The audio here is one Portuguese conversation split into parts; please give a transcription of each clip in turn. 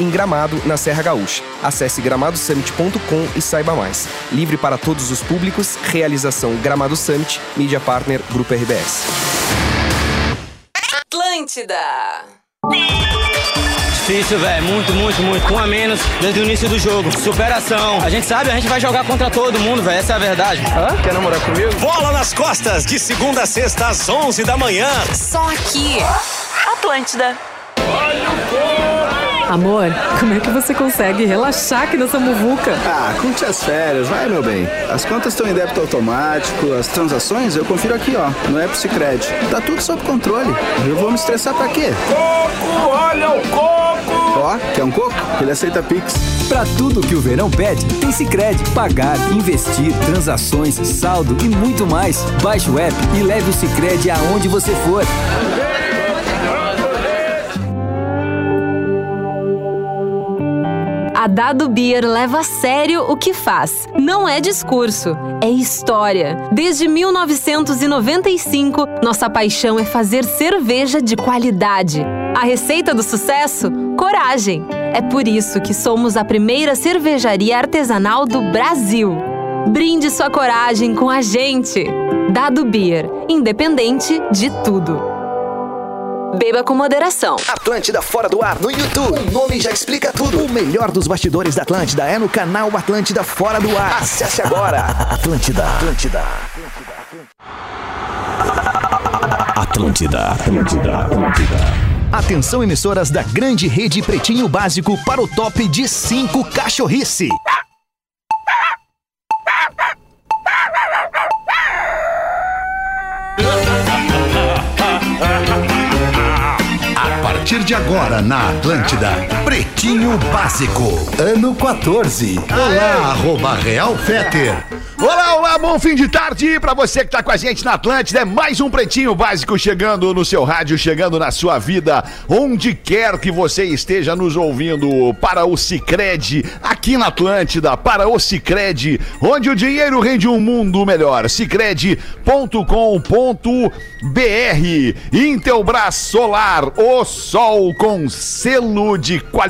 em Gramado, na Serra Gaúcha. Acesse gramadosummit.com e saiba mais. Livre para todos os públicos, realização Gramado Summit, mídia partner Grupo RBS. Atlântida. Difícil, velho. Muito, muito, muito. Um a menos desde o início do jogo. Superação. A gente sabe, a gente vai jogar contra todo mundo, velho. Essa é a verdade. Hã? Quer namorar comigo? Bola nas costas, de segunda a sexta às 11 da manhã. Só aqui. Atlântida. Amor, como é que você consegue relaxar aqui nessa muvuca? Ah, curte as férias, vai meu bem. As contas estão em débito automático, as transações eu confiro aqui, ó, no App Cicred. Tá tudo sob controle. Eu vou me estressar pra quê? Coco, olha o coco! Ó, quer um coco? Ele aceita Pix. Pra tudo que o verão pede, tem Cicred. Pagar, investir, transações, saldo e muito mais. Baixe o app e leve o Cicred aonde você for. A Dado Beer leva a sério o que faz. Não é discurso, é história. Desde 1995, nossa paixão é fazer cerveja de qualidade. A receita do sucesso? Coragem. É por isso que somos a primeira cervejaria artesanal do Brasil. Brinde sua coragem com a gente. Dado Beer, independente de tudo. Beba com moderação. Atlântida Fora do Ar no YouTube. O nome já explica tudo. O melhor dos bastidores da Atlântida é no canal Atlântida Fora do Ar. Acesse agora. Atlântida. Atlântida. Atlântida. Atlântida. Atlântida. Atenção, emissoras da grande rede Pretinho Básico para o top de 5 cachorrice. Agora na Atlântida, Pretinho Básico, ano 14. Olá, arroba Real Feter. Olá, olá, bom fim de tarde pra você que tá com a gente na Atlântida. É mais um Pretinho Básico chegando no seu rádio, chegando na sua vida, onde quer que você esteja nos ouvindo. Para o Cicred, aqui na Atlântida, para o Cicred, onde o dinheiro rende um mundo melhor. Cicred.com.br Intelbras Solar, o sol com selo de qualidade.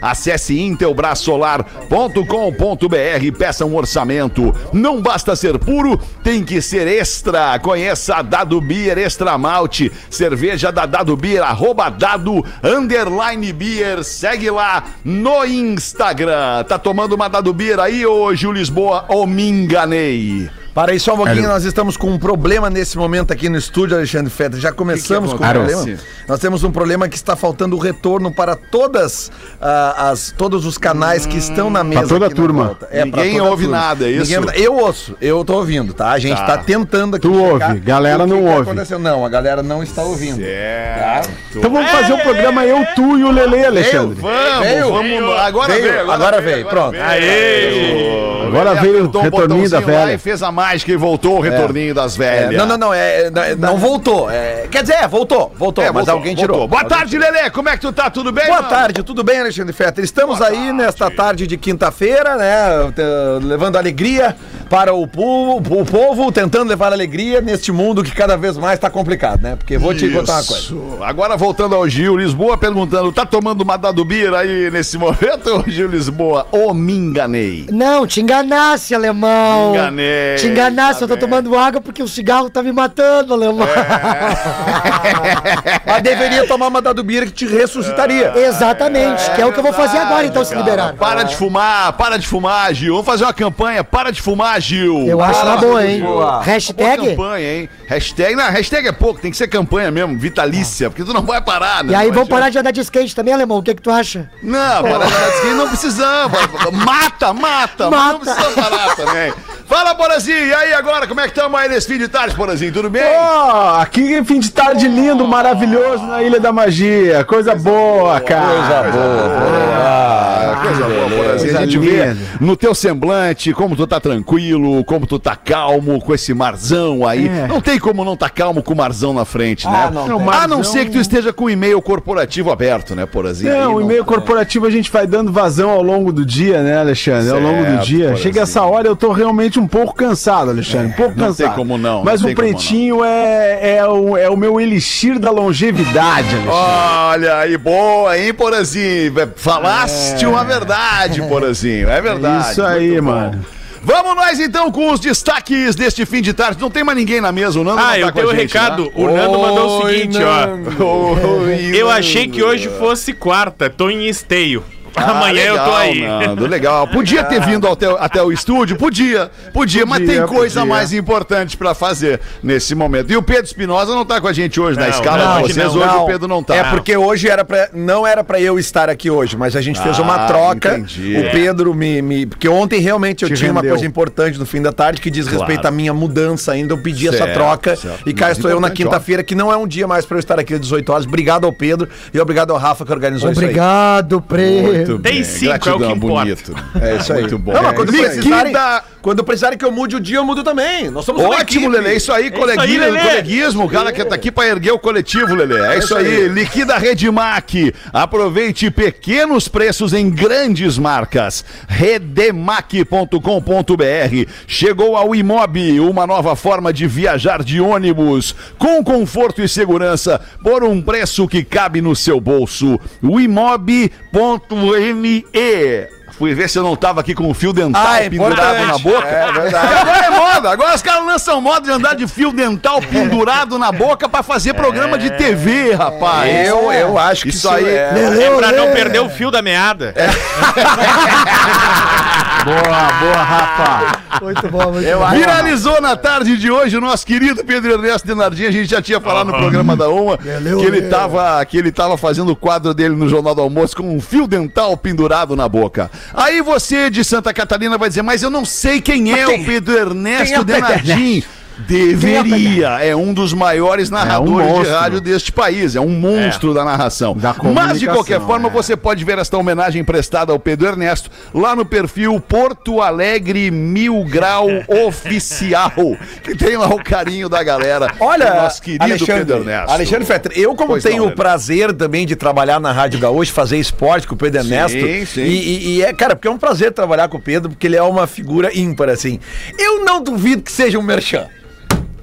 Acesse intelbrasolar.com.br, peça um orçamento. Não basta ser puro, tem que ser extra. Conheça a Dado Beer Extra Malte, cerveja da Dado Beer, arroba Dado Underline Beer. Segue lá no Instagram. Tá tomando uma Dado Beer aí, ô Gil Lisboa, ou me enganei? Para aí só um pouquinho, nós estamos com um problema nesse momento aqui no estúdio, Alexandre Fetter. Já começamos com um problema. Nós temos um problema que está faltando o retorno para todas ah, as todos os canais que estão na mesa. toda a turma. É, Ninguém toda ouve turma. nada, é isso? Ninguém- eu ouço, eu tô ouvindo, tá? A gente Tá. tá, tentando aqui. Tu ouve, galera o que não que ouve. aconteceu. Não, a galera não está ouvindo. É. Então vamos fazer um programa eu, tu e o Lele, Alexandre. Vamos, Veio? vamos. Agora Veio, veio. agora veio, pronto. Aê! Agora veio o retorninho da velha. E fez a mágica e voltou o retorninho das É, velhas. não, não, não, é, não, não voltou. É, quer dizer, é, voltou, voltou, É, mas voltou, alguém voltou. tirou. Boa Alguém tarde, Lelê. Como é que tu tá? Tudo bem? Boa mano? tarde, tudo bem, Alexandre Fetter? Estamos aí nesta tarde de quinta-feira, né? Levando alegria para o povo, o povo, tentando levar alegria neste mundo que cada vez mais tá complicado, né? Porque vou te contar uma coisa. Isso. Agora voltando ao Gil Lisboa perguntando: tá tomando uma Dado Beer aí nesse momento, Gil Lisboa? Ou me enganei? Não, te enganasse, alemão. Enganei. Te enganasse, Tá eu tô bem. tomando água porque o cigarro tá me matando, alemão. Mas deveria tomar uma dado bira que te ressuscitaria. Exatamente, que é o que eu vou fazer agora, então, se liberar. Para de fumar, para de fumar, Gil. Vamos fazer uma campanha, para de fumar, Gil. Eu acho uma boa, hein? Boa. Boa Hashtag. campanha, hein? Hashtag, não, hashtag é pouco, tem que ser campanha mesmo, vitalícia, porque tu não vai parar, né? E aí adianta. parar de andar de skate também, alemão. O que que tu acha? Não, parar de andar de skate não precisamos. Mata, mata, mas não Mata. precisa parar também. Fala, Borazinho, e aí agora, como é que estamos aí nesse fim de tarde, Borazinho? Tudo bem? Ó, aqui fim de tarde lindo, maravilhoso na Ilha da Magia. Coisa boa, cara. Coisa boa, boa. coisa boa, Porazinho. coisa A gente vê no teu semblante como tu tá tranquilo, como tu tá calmo com esse marzão aí. É. Não tem como não tá calmo com o marzão na frente, né? Ah, não tem. A não Marzão- ser que tu esteja com o e-mail corporativo aberto, né, Porazinho? Aí Não, o e-mail é. corporativo a gente vai dando vazão ao longo do dia, né, Alexandre? ao longo do Certo, dia. Chega assim. essa hora, eu tô realmente um pouco cansado, Alexandre. Um pouco não cansado. tem como não, Mas não o pretinho é, é, o, é o meu elixir da longevidade, Alexandre. Olha aí, boa, hein, Porazinho? Falaste uma verdade, Porazinho. É verdade. Isso aí, mano. Vamos nós então com os destaques deste fim de tarde. Não tem mais ninguém na mesa, o Nando não Ah, tá eu tenho um recado. né? O Nando mandou o Oi, seguinte, Nando. ó. Oi, Eu Nando. achei que hoje fosse quarta, tô em esteio. Ah, Amanhã eu tô legal, aí. Nando, legal. Podia ter vindo até, até o estúdio? Podia, podia, mas Podia, tem coisa podia. mais importante pra fazer nesse momento. E o Pedro Espinosa não tá com a gente hoje na Não, escala não, de hoje vocês. não. Hoje o Pedro não tá. É porque hoje era pra, não era pra eu estar aqui hoje, mas a gente fez uma Ah, troca. entendi. O Pedro me, me- Porque ontem realmente eu Te tinha uma rendeu. coisa importante no fim da tarde que diz Claro. respeito à minha mudança ainda. Eu pedi essa Certo, troca. certo. E cá Mas estou eu na quinta-feira, que não é um dia mais pra eu estar aqui às 18 horas. Obrigado ao Pedro e obrigado ao Rafa que organizou Obrigado, Preto. Tem cinco, é o que importa. bonito. isso aí. É isso aí. Muito bom. Não, mas quando, É, precisarem, quando precisarem que eu mude o dia, eu mudo também. Nós somos Ótimo. Lelê. Isso aí, coleguismo, Lelê. coleguismo. O cara que tá aqui pra erguer o coletivo, Lelê. É, isso aí. Liquida Redemac. Aproveite pequenos preços em grandes marcas. Redemac.com.br. Chegou ao Imob, uma nova forma de viajar de ônibus com conforto e segurança por um preço que cabe no seu bolso. O imob.me. Fui ver se eu não tava aqui com o fio dental Ah, é pendurado importante. na boca. É verdade. Agora é moda. Agora os caras lançam moda de andar de fio dental pendurado na boca pra fazer programa de TV, rapaz. Eu, eu acho que Isso aí. é- É pra não perder o fio da meada. Boa, boa, Rafa. Muito bom, muito Eu bom. Viralizou na tarde de hoje o nosso querido Pedro Ernesto Denardim. A gente já tinha falado no programa da UMA que ele, tava, que ele tava fazendo o quadro dele no Jornal do Almoço com um fio dental pendurado na boca. Aí você de Santa Catarina vai dizer, mas eu não sei quem é o Pedro Ernesto quem é o Pedro Denardim. Deveria, é um dos maiores narradores de monstro. rádio deste país, é um monstro da narração. Da Mas de qualquer forma, é. você pode ver esta homenagem prestada ao Pedro Ernesto lá no perfil Porto Alegre Mil Grau Oficial, que tem lá o carinho da galera. Olha, nosso querido Alexandre, Pedro Ernesto. Alexandre Fetter, eu como Pois tenho não, o Lelê. prazer também de trabalhar na Rádio Gaúcho, fazer esporte com o Pedro Sim, Ernesto. sim. E, e- e é, cara, porque é um prazer trabalhar com o Pedro, porque ele é uma figura ímpar, assim. Eu não duvido que seja um merchan.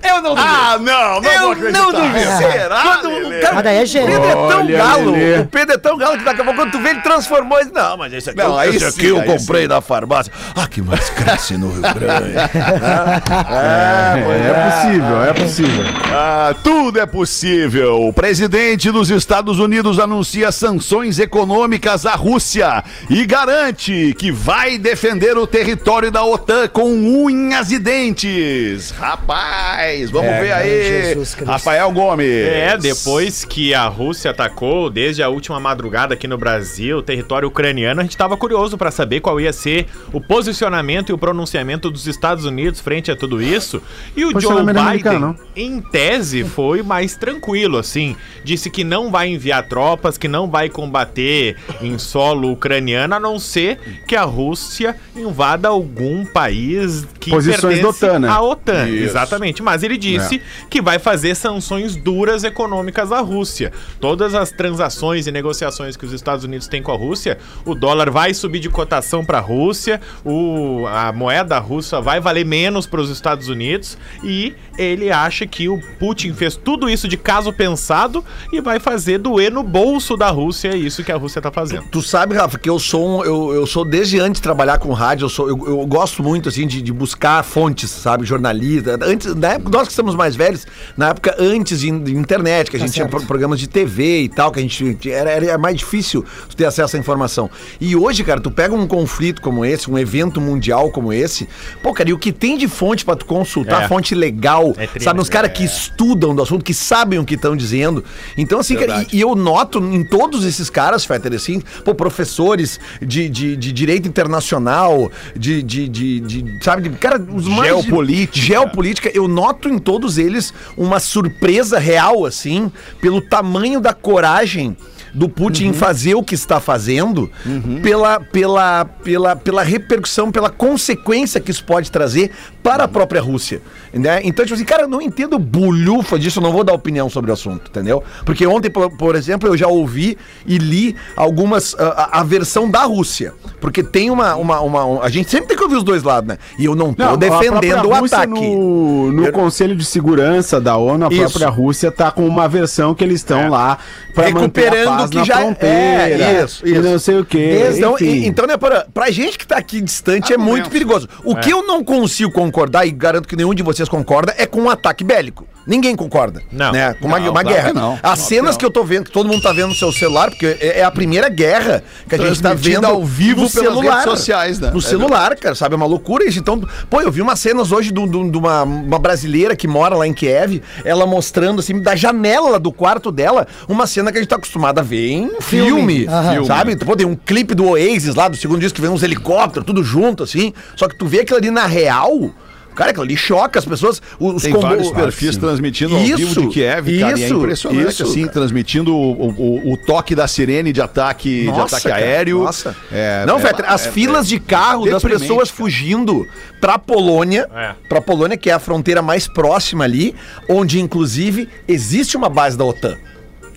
Eu não duvido. Ah, não, não eu vou acreditar. não duvido. Será, Quando Lelê? o cara, Mas daí é o gênio. Pedro é tão Olha, galo. Lelê. O Pedro é tão galo que daqui a pouco quando tu vê ele transformou. Ele, não, mas esse aqui, Não, eu- esse sim, aqui eu comprei sim. na farmácia. Ah, que mais cresce no Rio Grande. É, é possível, é possível. Ah, tudo é possível. O presidente dos Estados Unidos anuncia sanções econômicas à Rússia e garante que vai defender o território da OTAN com unhas e dentes. Rapaz, vamos É, ver aí. Rafael Gomes. É, depois que a Rússia atacou, desde a última madrugada aqui no Brasil, território ucraniano, a gente estava curioso para saber qual ia ser o posicionamento e o pronunciamento dos Estados Unidos frente a tudo isso. E o Joe Biden, americano. em tese, foi mais tranquilo, assim. Disse que não vai enviar tropas, que não vai combater em solo ucraniano, a não ser que a Rússia invada algum país que Posições da pertence OTAN, né? à OTAN. Isso. Exatamente. Mas ele disse que vai fazer sanções duras econômicas à Rússia. Todas as transações e negociações que os Estados Unidos têm com a Rússia, o dólar vai subir de cotação para a Rússia, o, a moeda russa vai valer menos para os Estados Unidos e ele acha que o Putin fez tudo isso de caso pensado e vai fazer doer no bolso da Rússia. É isso que a Rússia tá fazendo. Tu sabe, Rafa, que eu sou um, eu, eu sou desde antes de trabalhar com rádio, eu sou eu, eu gosto muito assim de, de buscar fontes, sabe, jornalista. Antes, na época nós que estamos mais velhos, na época antes de, de internet, que a Tá gente tinha certo. programas de TV e tal, que a gente era, era mais difícil tu ter acesso à informação. E hoje, cara, tu pega um conflito como esse, um evento mundial como esse, pô, cara, e o que tem de fonte pra tu consultar, É. fonte legal, É triste, sabe, uns caras que estudam do assunto, que sabem o que estão dizendo. Então, assim, cara, e, e eu noto em todos esses caras, Fetter, assim, pô, professores de, de, de direito internacional, de, de, de, de, sabe, de, cara, os mais... Geopolítica. Geopolítica, eu noto em todos eles uma surpresa real, assim, pelo tamanho da coragem do Putin em fazer o que está fazendo pela, pela, pela, pela repercussão, pela consequência que isso pode trazer para a própria Rússia. Né? Então, tipo assim, cara, eu não entendo bulhufa disso, eu não vou dar opinião sobre o assunto, entendeu? Porque ontem, por, por exemplo, eu já ouvi e li algumas. A, a versão da Rússia. Porque tem uma, uma, uma- um- A gente sempre tem que ouvir os dois lados, né? E eu não tô Não, defendendo o Rússia ataque. No, no Conselho de Segurança da ONU, a Isso. própria Rússia tá com uma versão que eles estão lá para manter a Recuperando paz o que já fronteira. é. Isso, E isso. não sei o quê. Então, e- então né, pra, pra gente que tá aqui distante é muito perigoso. O É. que eu não consigo concordar, e garanto que nenhum de vocês concorda, é com um ataque bélico. Ninguém concorda. Não. Né? Com uma, Não, uma claro guerra. não. As Claro cenas que que, eu tô vendo, que todo mundo tá vendo no seu celular, porque é, é a primeira guerra que a gente tá vendo ao vivo no pelas celular. redes sociais, né? No É celular, cara, sabe? É uma loucura isso. Então, pô, eu vi umas cenas hoje de, de- de uma, uma brasileira que mora lá em Kiev, ela mostrando, assim, da janela do quarto dela, uma cena que a gente tá acostumado a ver em filme, Filme. Sabe? Pô, tem um clipe do Oasis lá, do segundo disco, que vem uns helicópteros, tudo junto, assim. Só que tu vê aquilo ali na real... Cara, aquilo ali choca as pessoas. Os Tem combo- vários perfis transmitindo ao vivo de Kiev, cara, e é isso, impressionante, isso, assim, cara. transmitindo o, o- o toque da sirene de ataque, de ataque cara, aéreo. Nossa. É, não, é- Fetter, as é- filas é de carro das pessoas fugindo pra Polônia, É. pra Polônia, que é a fronteira mais próxima ali, onde inclusive existe uma base da OTAN.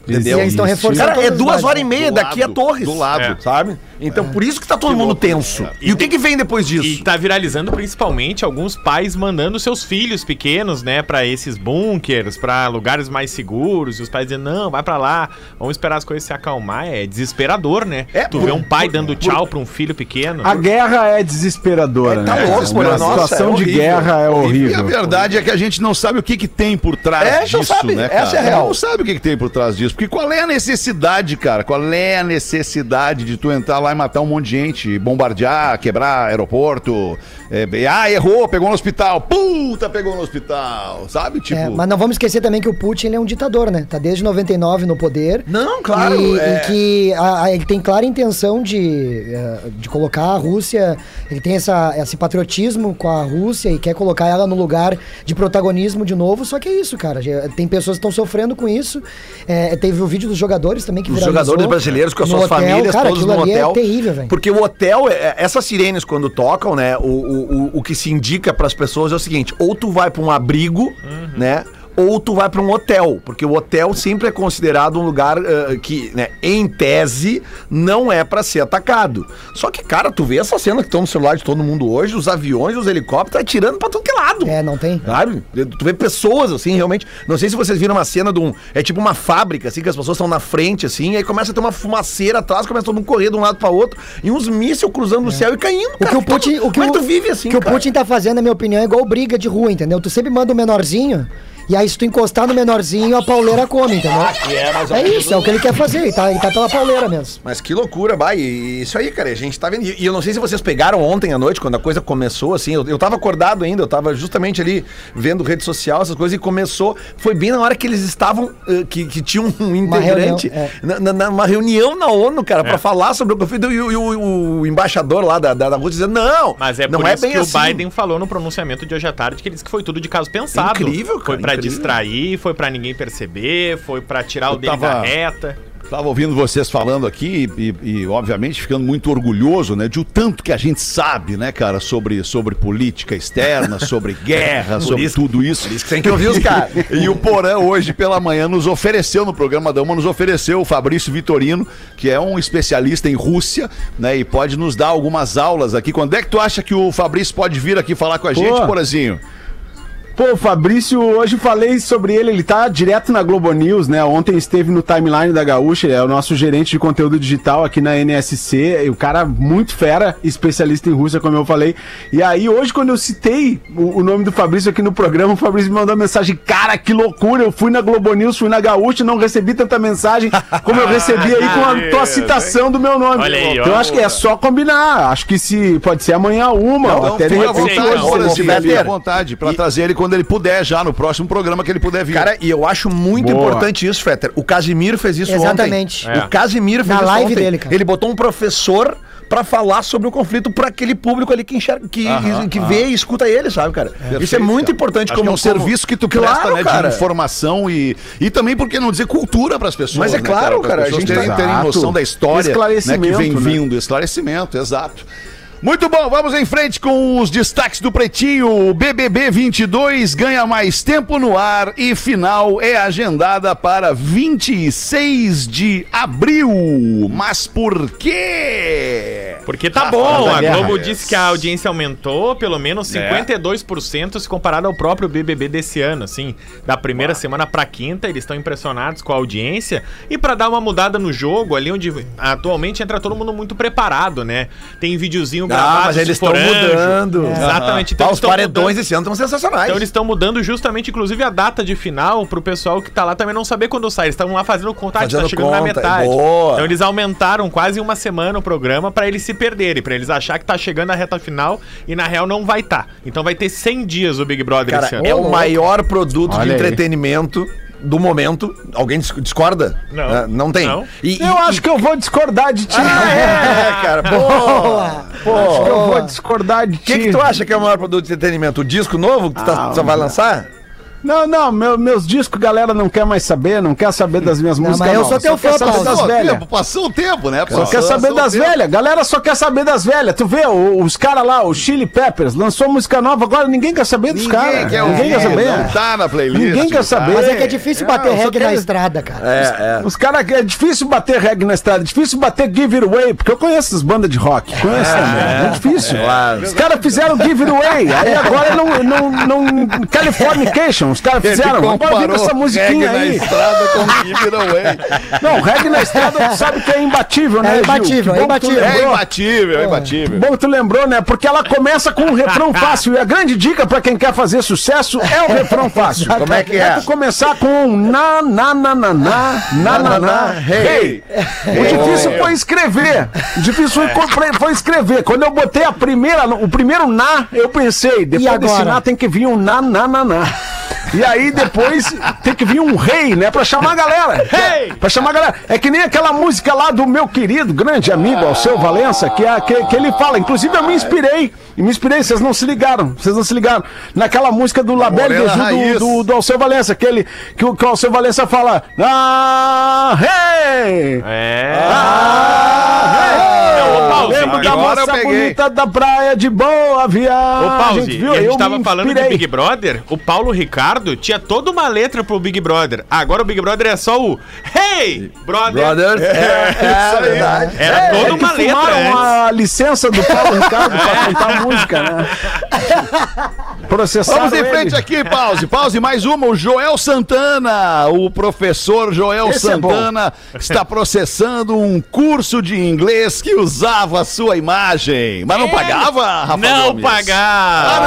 Entendeu? E eles estão reforçando Cara, é duas horas e meia Do daqui a lado, Torres. do lado. É. Sabe? Então por isso que tá todo mundo tenso. E o que que vem depois disso? E tá viralizando principalmente alguns pais mandando seus filhos pequenos, né, pra esses bunkers, pra lugares mais seguros, e os pais dizendo: "Não, vai pra lá, vamos esperar as coisas se acalmar". É desesperador, né? É, tu por- vê um pai por- dando por- tchau pra um filho pequeno. A guerra é desesperadora, É, tá né? louco? Nossa, situação é de horrível. guerra é E a horrível. verdade é que a gente não sabe o que, que tem por trás É, disso, não sabe. né, Essa cara? é a real. Não sabe o que, que tem por trás disso. Porque qual é a necessidade, cara? Qual é a necessidade de tu entrar lá e matar um monte de gente, bombardear, quebrar aeroporto? é, ah, errou, pegou no hospital. Puta, pegou no hospital. Sabe? Tipo. É, mas não vamos esquecer também que o Putin é um ditador, né? Tá desde 99 no poder. Não, claro, E, é. e que a- a- ele tem clara intenção de, eh, de colocar a Rússia. Ele tem essa, esse patriotismo com a Rússia e quer colocar ela no lugar de protagonismo de novo. Só que é isso, cara. Tem pessoas que estão sofrendo com isso. É, teve o vídeo dos jogadores também que Os jogadores brasileiros com as suas hotel. famílias, cara, todos no ali hotel. É terrível, velho. Porque o hotel, é- essas sirenes quando tocam, né? O, o, o, o que se indica pras pessoas é o seguinte: ou tu vai pra um abrigo, né? Ou tu vai pra um hotel, porque o hotel sempre é considerado um lugar eh, que, né, em tese, não é pra ser atacado. Só que, cara, tu vê essa cena que estão no celular de todo mundo hoje, os aviões, os helicópteros atirando pra tudo que é lado. É, não tem. Sabe? Tu vê pessoas, assim, realmente. Não sei se vocês viram uma cena de um. É tipo uma fábrica, assim, que as pessoas estão na frente, assim, e aí começa a ter uma fumaceira atrás, começa todo mundo correr de um lado pra outro, e uns mísseis cruzando o céu e caindo. O que o Putin, o que Como é o, que tu vive assim, o que o cara? Putin tá fazendo, na minha opinião, é igual briga de rua, entendeu? Tu sempre manda o menorzinho, e aí se tu encostar no menorzinho, a pauleira come, entendeu? é, mais ou É menos isso, é o que ele quer fazer, ele tá, ele tá pela pauleira mesmo. Mas que loucura, vai. E isso aí, cara, a gente tá vendo. E eu não sei se vocês pegaram ontem à noite, quando a coisa começou, assim. Eu, eu tava acordado ainda, eu tava justamente ali vendo rede social, essas coisas, e começou. Foi bem na hora que eles estavam. eh, que, que tinha um integrante. reunião, na, na- na- uma reunião na ONU, cara, É. pra falar sobre o conflito. E, o- e o, o embaixador lá da, da, da Rússia dizendo: não, Mas é não por é isso bem que assim. o Biden falou no pronunciamento de hoje à tarde que ele disse que foi tudo de caso pensado. Incrível, cara, Foi pra distrair, foi pra ninguém perceber, foi pra tirar o Eu dele tava- da reta. Tava ouvindo vocês falando aqui e, e, obviamente, ficando muito orgulhoso, né, de o tanto que a gente sabe, né, cara, sobre, sobre política externa, sobre guerra, sobre isso- tudo isso. isso que tem que ouvir os caras. E o Porã, hoje pela manhã, nos ofereceu, no programa da Uma, nos ofereceu o Fabrício Vitorino, que é um especialista em Rússia, né, e pode nos dar algumas aulas aqui. Quando é que tu acha que o Fabrício pode vir aqui falar com a gente, Pô. Porazinho? Pô, o Fabrício, hoje falei sobre ele, ele tá direto na Globo News, né? Ontem esteve no timeline da Gaúcha, ele é o nosso gerente de conteúdo digital aqui na NSC, e o cara muito fera, especialista em Rússia, como eu falei. E aí, hoje, quando eu citei o, o nome do Fabrício aqui no programa, o Fabrício me mandou uma mensagem: Cara, que loucura! Eu fui na Globo News, fui na Gaúcha, não recebi tanta mensagem como eu recebi aí com a tua citação do meu nome. Olha aí, então, ó. acho que é só combinar. Acho que se pode ser amanhã uma, Então, até de repente hoje, não. se não à tempo. vontade, pra trazer ele quando ele puder, já no próximo programa que ele puder vir. Cara, e eu acho muito Boa. importante isso, Fetter. O Casimiro fez isso Exatamente. ontem. É. O Casimiro fez Na isso live ontem. dele, cara. Ele botou um professor pra falar sobre o conflito pra aquele público ali que enxerga, que, Aham, que aham. vê e escuta ele, sabe, cara? Isso é muito cara. importante Acho que é um como serviço que tu Claro, presta, né, cara. de informação e, e também, por que não dizer, cultura pras pessoas. Mas é né, claro, Para cara, as a pessoas gente terem, tá- noção da história né, que Esclarecimento, vem né? vindo. Esclarecimento, exato. Muito bom, vamos em frente com os destaques do Pretinho. O BBB 22 ganha mais tempo no ar e final é agendada para 26 de abril. Mas por quê? Porque tá Ah, bom, a. Globo disse que a audiência aumentou pelo menos É. 52% se comparado ao próprio BBB desse ano, assim, da primeira semana pra quinta, eles estão impressionados com a audiência e pra dar uma mudada no jogo, ali onde atualmente entra todo mundo muito preparado, né? Tem videozinho gravado Ah, mas eles estão mudando. Exatamente. Ah, eles os paredões mudando- esse ano estão sensacionais. Então eles estão mudando justamente, inclusive, a data de final pro pessoal que tá lá também não saber quando sai. Eles estão lá fazendo contagem, tá Fazendo chegando na conta, metade. boa. Então eles aumentaram quase uma semana o programa pra eles se perderem, pra eles achar que tá chegando a reta final e na real não vai tá. Então vai ter 100 dias o Big Brother Cara, esse ano. é o maior produto de Olha aí. Do momento. Alguém dis- discorda? Não. É, não tem. Não. E, Eu acho que eu vou discordar de ti. Ah, é, cara. Boa. Acho que eu vou discordar de O ti. que, que tu acha que é o maior produto de entretenimento? O disco novo que tu tá- Ah, só vai lançar? Não, não, meu- meus discos, galera não quer mais saber, não quer saber das minhas Não, músicas. mas eu não. sou teu fã, Paulo. das velhas. tempo, passou o tempo, né? Só quer saber das tempo. velhas. Galera só quer saber das velhas. Tu vê, o- os caras lá, o Chili Peppers, lançou música nova, agora ninguém quer saber dos Ninguém caras. quer Ninguém quer saber. não tá na playlist. Ninguém quer tá? saber. Mas é que é difícil bater eu só reggae na estrada, cara. É, é. Os caras, é difícil bater reggae na estrada, é difícil bater Give It Away, porque eu conheço as bandas de rock, conheço também, é difícil. Os caras fizeram Give It Away, aí agora não, não, não, Californication, os caras fizeram, agora vem com comparou essa musiquinha reggae aí. na estrada com Give It Away. Não, reggae na estrada, tu sabe que é imbatível, né, É imbatível, é imbatível. É lembrou. imbatível, é imbatível. Bom que tu lembrou, né? Porque ela começa com um refrão fácil. E a grande dica pra quem quer fazer sucesso é o refrão fácil. Como é que É é? tu começar com um na, na, na, na, na, na, na, na, hey. O difícil foi escrever. O difícil foi, escrever. Quando eu botei a primeira, o primeiro na, eu pensei, depois desse na tem que vir um na, na, na, na. E aí depois tem que vir um rei, né? Pra chamar a galera. Hey! Pra chamar a galera. É que nem aquela música lá do meu querido, grande amigo, Alceu Valença, que, é, que, que ele fala. Inclusive eu me inspirei. E me inspirei, vocês não se ligaram. Vocês não se ligaram. Naquela música do Raiz. do, do, do Alceu Valença, que, ele, que, o, que o Alceu Valença fala. Ah, hey! É. Ah, hey! Ô, Pause, Lembro da agora eu moça peguei. bonita da praia de Boa Viagem. Ô, Pause, viu? e a Eu gente tava me falando do. Big Brother, o Paulo Ricardo tinha toda uma letra pro Big Brother. Agora o Big Brother é só o Hey, brother. Brothers, é, é, verdade. Era É, toda é que uma letra fumaram antes. a licença do Paulo Ricardo pra cantar a música, né? Processaram Vamos em ele. frente aqui, pause, pause, mais uma. O Joel Santana, o professor Joel Esse é. Santana, está processando um curso de inglês que usava a sua imagem. Mas não pagava, Rafa Não Gomes? pagar.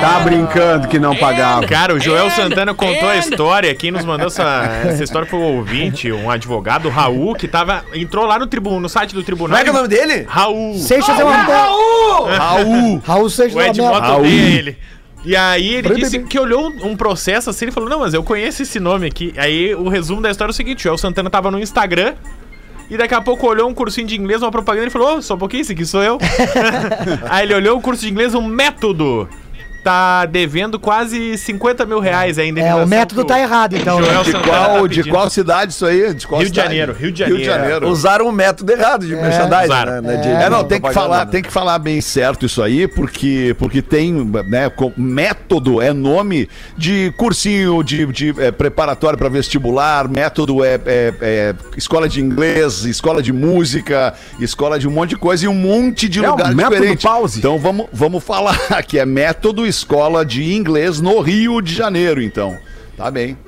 Tá brincando que não pagava. Cara, o Joel Santana contou a história. Quem nos mandou essa, essa história foi o ouvinte, um advogado, o Raul, que tava, entrou lá no, tribu, no site do tribunal. Como é que é o nome dele? Raul. Seixas é uma Raul! Raul! Raul Seixas O é uma odeia ele. E aí ele disse que olhou um processo assim, ele falou, não, mas eu conheço esse nome aqui. Aí o resumo da história é o seguinte, o Joel Santana tava no Instagram e daqui a pouco olhou um cursinho de inglês, uma propaganda, e falou, ô, só um pouquinho, esse aqui sou eu. aí ele olhou o curso de inglês, um método. Tá devendo quase 50 mil reais ainda. É, o método tá errado, então. né? Joel De Santana qual, tá de qual cidade isso aí? De qual Rio de cidade? Janeiro, Rio de Rio de Janeiro. Janeiro. Usaram o método errado de merchandising, usaram. né? de- É, não, de tem que falar, né? tem que falar bem certo isso aí, porque, porque tem, né, método é nome de cursinho de, de é, preparatório para vestibular, método é, é- é escola de inglês, escola de música, escola de um monte de coisa e um monte de É, lugar método diferente. pause. Então vamos, vamos falar que é método escola de inglês no Rio de Janeiro, então. Tá bem.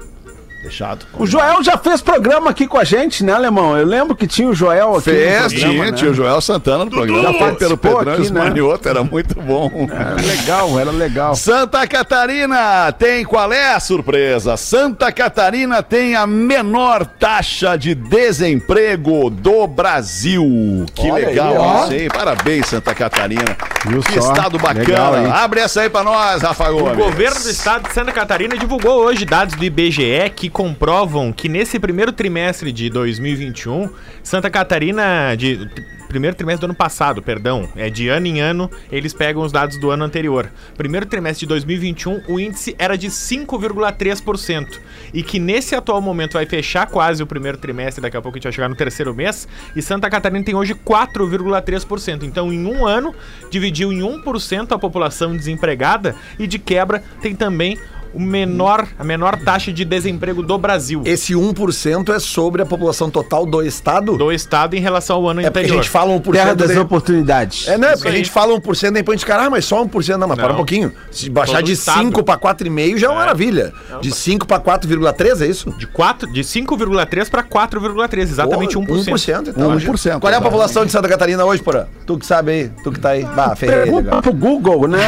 Deixado. O Joel já fez programa aqui com a gente, né, Alemão? Eu lembro que tinha o Joel aqui. no Fez, programa, tinha, né? tinha o Joel Santana no programa. Já Foi pelo Pedrão aqui, né? Esmanioto, era muito bom. Era legal, era legal. Santa Catarina tem qual é a surpresa? Santa Catarina tem a menor taxa de desemprego do Brasil. Que Olha legal aí, aí. Parabéns, Santa Catarina. Viu que só? estado Legal, bacana. hein? Abre essa aí pra nós, Rafa O Gomes. governo do estado de Santa Catarina divulgou hoje dados do IBGE que comprovam que nesse primeiro trimestre de 2021, Santa Catarina, de primeiro trimestre do ano passado, perdão, é de ano em ano, eles pegam os dados do ano anterior. Primeiro trimestre de 2021, o índice era de 5,3%. E que nesse atual momento vai fechar quase o primeiro trimestre, daqui a pouco a gente vai chegar no terceiro mês, e Santa Catarina tem hoje 4,3%. Então, em um ano, dividiu em 1% a população desempregada e de quebra tem também o menor, a menor taxa de desemprego do Brasil. Esse 1% é sobre a população total do estado? Do estado em relação ao ano É porque a anterior. gente fala 1%. Terra das daí- oportunidades. É, né? Isso Porque a aí. gente fala 1%, daí depois a gente, cara, ah, mas só 1%. Não, mas para um Não. pouquinho. Se baixar Todo de estado. 5 para 4,5 já é uma maravilha. De 5 para 4,3 é isso? De, 4, de 5,3 para 4,3, exatamente Porra, 1%. 1%, então. 1%, Qual é a população de Santa Catarina hoje, porra? Tu que sabe aí, tu que tá aí. Bah, ferrei. Pergunta pro Google, né?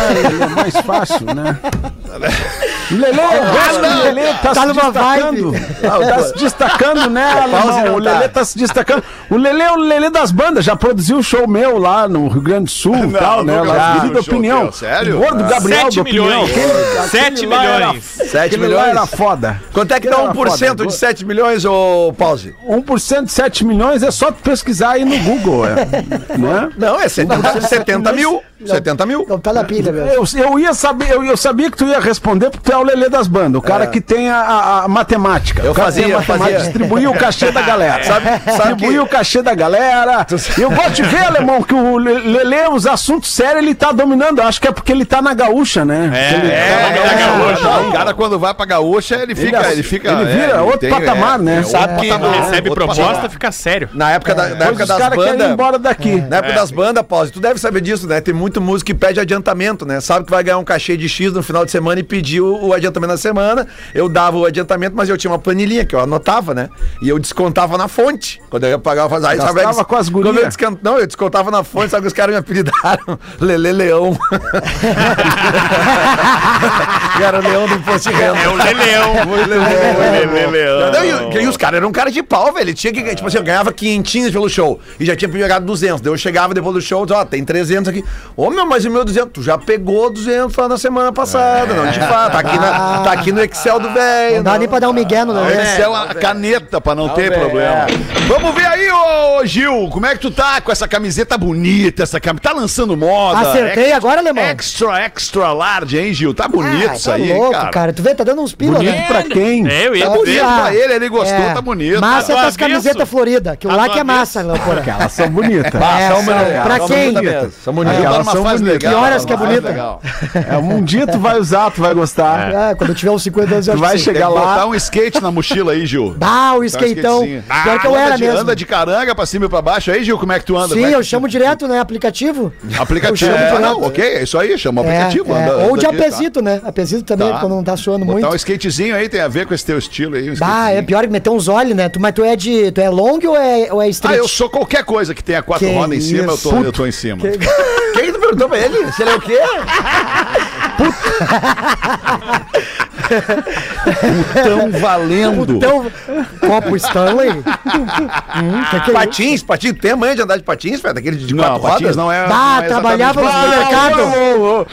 É mais fácil, né? Lelê, eu gosto que o Lelê tá, Tá se destacando. Tá se destacando, né, alemão? O tá. Lelê tá se destacando. O Lelê é o Lelê das bandas, já produziu show meu lá no Rio Grande do Sul e tal, né? Lá, um show Opinião. teu, sério? O gordo Ah. Gabriel Sete do Opinião. milhões. Aquele lá era- milhões. 7 aquele lá milhões? era foda. Quanto é que dá era 1% foda. de 7 milhões, ô Pause? 1% de 7 milhões é só pesquisar aí no Google, é. né? Não, é 70, 70 mil. 70 mil. Não, tá na pilha mesmo. Eu, eu ia saber, eu, eu sabia que tu ia responder porque tu é o Lelê das bandas, o cara que tem a, a- a matemática. Eu fazia, eu fazia. matemática, distribuir o cachê da galera. Sabe- sabe distribuir que- o cachê da galera. Eu vou te ver, alemão, que o Le- Lelê, os assuntos sérios, ele tá dominando. Acho que é porque ele tá na gaúcha, né? É, Ele- é, é, na gaúcha. O cara quando vai pra gaúcha, ele fica. Ele, fica, ele vira é, outro tem- patamar, né? Sabe que patamar, Recebe proposta, patamar. fica sério. Na época, da, na época os das caras querem ir bandas. embora daqui. Na época das bandas, Pause, tu deve saber disso, né? Tem muito músico que pede adiantamento, né? Sabe que vai ganhar um cachê de X no final de semana e pediu o adiantamento na semana. Eu dava o adiantamento, mas eu tinha uma planilhinha que eu anotava, né? E eu descontava na fonte. Quando eu ia pagar, eu fazia. Aí, sabe, com as gurias. Eu Não, eu descontava na fonte, sabe que os caras me apelidaram? Lele Leão. e era o Leão do Imposto de Renda. É o Leleão. Não, e, o- e os caras eram um cara de pau, velho. Ele tinha que, tipo assim, eu ganhava quinhentinhos pelo show. E já tinha pegado 200. Daí eu chegava depois do show, ó, tem 300 aqui. Ô, meu, mas o meu 200, tu já pegou 200 lá na semana passada, não te fala. Tá aqui, na- tá aqui no Excel do velho. Não dá nem pra dar um migué no É. Excel a caneta pra não ter velho, problema. Vamos ver aí, ô Gil, como é que tu tá com essa camiseta bonita, essa camiseta. Tá lançando moda. Acertei agora, alemão? Extra, extra large, hein, Gil? Tá bonito Ah, isso tá aí, louco, cara. cara. Tu vê, tá dando uns pila, Bonito né? pra quem? É, eu ia Tá bonito pra ele, ele gostou, tá bonito. Massa Tá é do das camisetas floridas. Aquilo Tá lá que é massa, Leopora. Elas são bonitas. Ah, É, bonitas, pra são quem? São bonitas. Uma são fase legal. Que horas que é bonita? legal. É, um dia tu vai usar, tu vai gostar. Ah, quando eu tiver uns 50 anos, eu vai que sim. chegar Tem que botar lá. um skate na mochila aí, Gil. Ah, o Dá um skateão. skatezinho. Pior que eu anda era de, mesmo. Anda de caranga pra cima e pra baixo aí, Gil, como é que tu anda? Sim, Vai- eu chamo direto, né? Aplicativo. Aplicativo. Eu chamo Ah, direto. não, ok, é isso aí, chama o É, aplicativo. é. anda- Ou de aqui, tá. apesito, né? Apesito também, Tá. quando não tá suando Botar muito. um skatezinho aí tem a ver com esse teu estilo aí. um skatezinho. é pior que meter uns olhos, né? Tu, mas tu é de. Tu é long ou é, ou é Ah, street? eu sou qualquer coisa que tenha quatro rodas em cima, eu tô, eu tô em cima. Quem perguntou pra ele? Se ele é o quê? Tão valendo. Então, copo Stanley? hum, que que é Patins, patins. Tem a manha de andar de patins, velho? Daquele de Não, quatro patins rodas? não é. Não é trabalhava no supermercado.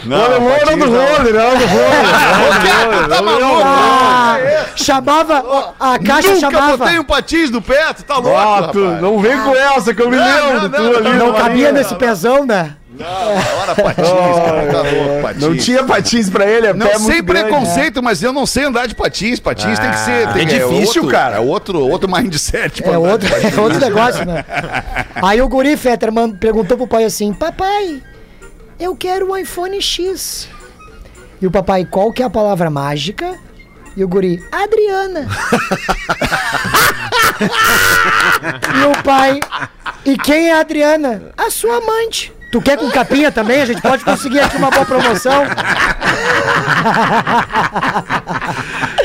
Não, Olha, patins olha do não. role, não, do role. Tá maluco? Ah, chamava. A caixa Nunca chamava. botei um patins no pé, tu tá louco, não vem com essa que eu me Não, lembro. não, não, Não cabia nesse pezão, né? Ora, patins, cara, tá louco, patins. Não tinha patins pra ele, é Não, pé sem muito grande. preconceito, mas eu não sei andar de patins. Patins tem que ser. Tem, é difícil, outro, cara. É outro, outro mindset. pra É andar outro, de patins. é outro negócio, né? Aí o Guri Fetter perguntou pro pai assim: Papai, eu quero um iPhone X. E o papai, qual que é a palavra mágica? E o Guri, Adriana. e o pai, e quem é a Adriana? A sua amante. Tu quer com capinha também? A gente pode conseguir aqui uma boa promoção.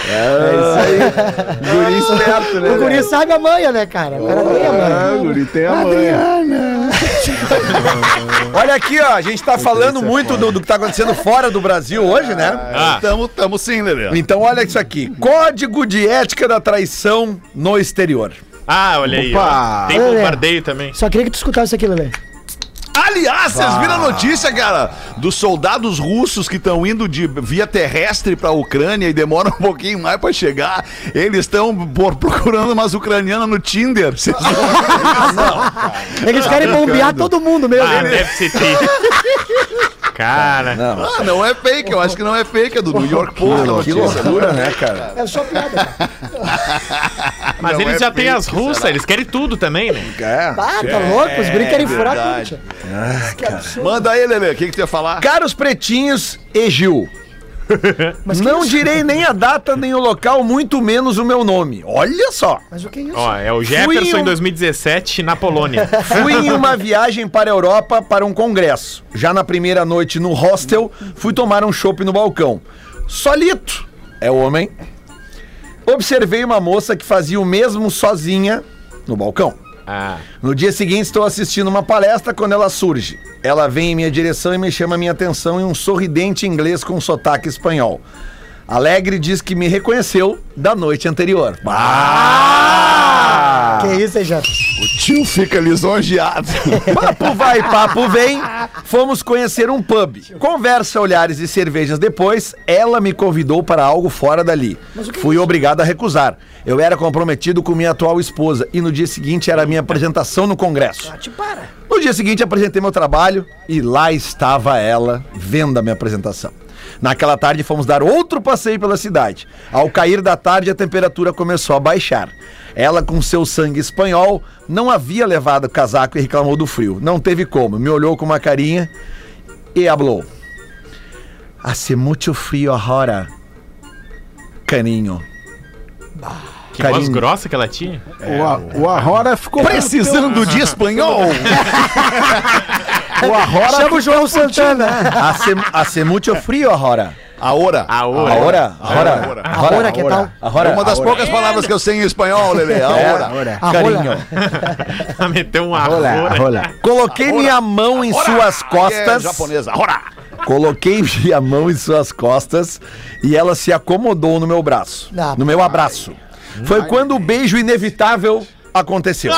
É isso aí. Guri esperto, né? O Guri sabe a manha, né, cara? O cara tem a manha. Ah, o guri tem a manha. Olha aqui, ó. A gente tá falando muito do, do que tá acontecendo fora do Brasil hoje, né? Ah, tamo, tamo sim, Lelê. Então olha isso aqui. Código de ética da traição no exterior. Ah, olha aí. Opa. ó. Tem bombardeio também. Só queria que tu escutasse isso aqui, Lelê. Aliás, vocês viram a notícia, cara, dos soldados russos que estão indo de via terrestre pra Ucrânia e demoram um pouquinho mais pra chegar. Eles estão por- procurando umas ucranianas no Tinder. Vocês não... Eles querem bombear todo mundo mesmo. Ah, deve ser. Cara. Ah, não é fake, eu acho que não é fake, é do New York Post. a Que loucura, né, cara? É só piada. Mas Não eles é já têm as russas, eles querem tudo também, né? É. Ah, tá louco? Os gringos querem furar tudo. verdade. tia. Manda aí, Lelê, o que, que tu ia falar? Caros pretinhos e Gil. Não direi nem a data nem o local, muito menos o meu nome. Olha só. Mas o que é isso? Ó, é o Fui Jefferson um- em 2017 na Polônia. Fui em uma viagem para a Europa para um congresso. Já na primeira noite no hostel, fui tomar um chopp no balcão. Solito, é homem. Observei uma moça que fazia o mesmo sozinha no balcão. Ah. No dia seguinte, estou assistindo uma palestra quando ela surge. Ela vem em minha direção e me chama a minha atenção em um sorridente inglês com sotaque espanhol. Alegre diz que me reconheceu da noite anterior. Ah! Que isso, hein, Jeff? O tio fica lisonjeado. Papo vai, papo vem. Fomos conhecer um pub. Conversa, olhares e cervejas depois, ela me convidou para algo fora dali. Fui obrigado a recusar. Eu era comprometido com minha atual esposa e no dia seguinte era a minha apresentação no congresso. Para. No dia seguinte apresentei meu trabalho e lá estava ela vendo a minha apresentação. Naquela tarde fomos dar outro passeio pela cidade. Ao cair da tarde a temperatura começou a baixar. Ela com seu sangue espanhol não havia levado casaco e reclamou do frio. Não teve como. Me olhou com uma carinha e falou: Hace muito frio agora, carinho. Que voz Carinho. grossa que ela tinha. O, a- o Arrora ficou. Precisando de espanhol? O Arrora Chama o João Santana. Hace, hace muito frio agora. A hora. A hora. Agora, agora, Agora, que tal? agora. É uma das poucas palavras que eu sei em espanhol, Lelê. A hora. Carinho. Ela meteu um rola. Coloquei minha mão em suas É costas. japonesa. Hora. Coloquei minha mão em suas costas e ela se acomodou no meu braço. Ah, no meu abraço. Foi quando o beijo inevitável aconteceu.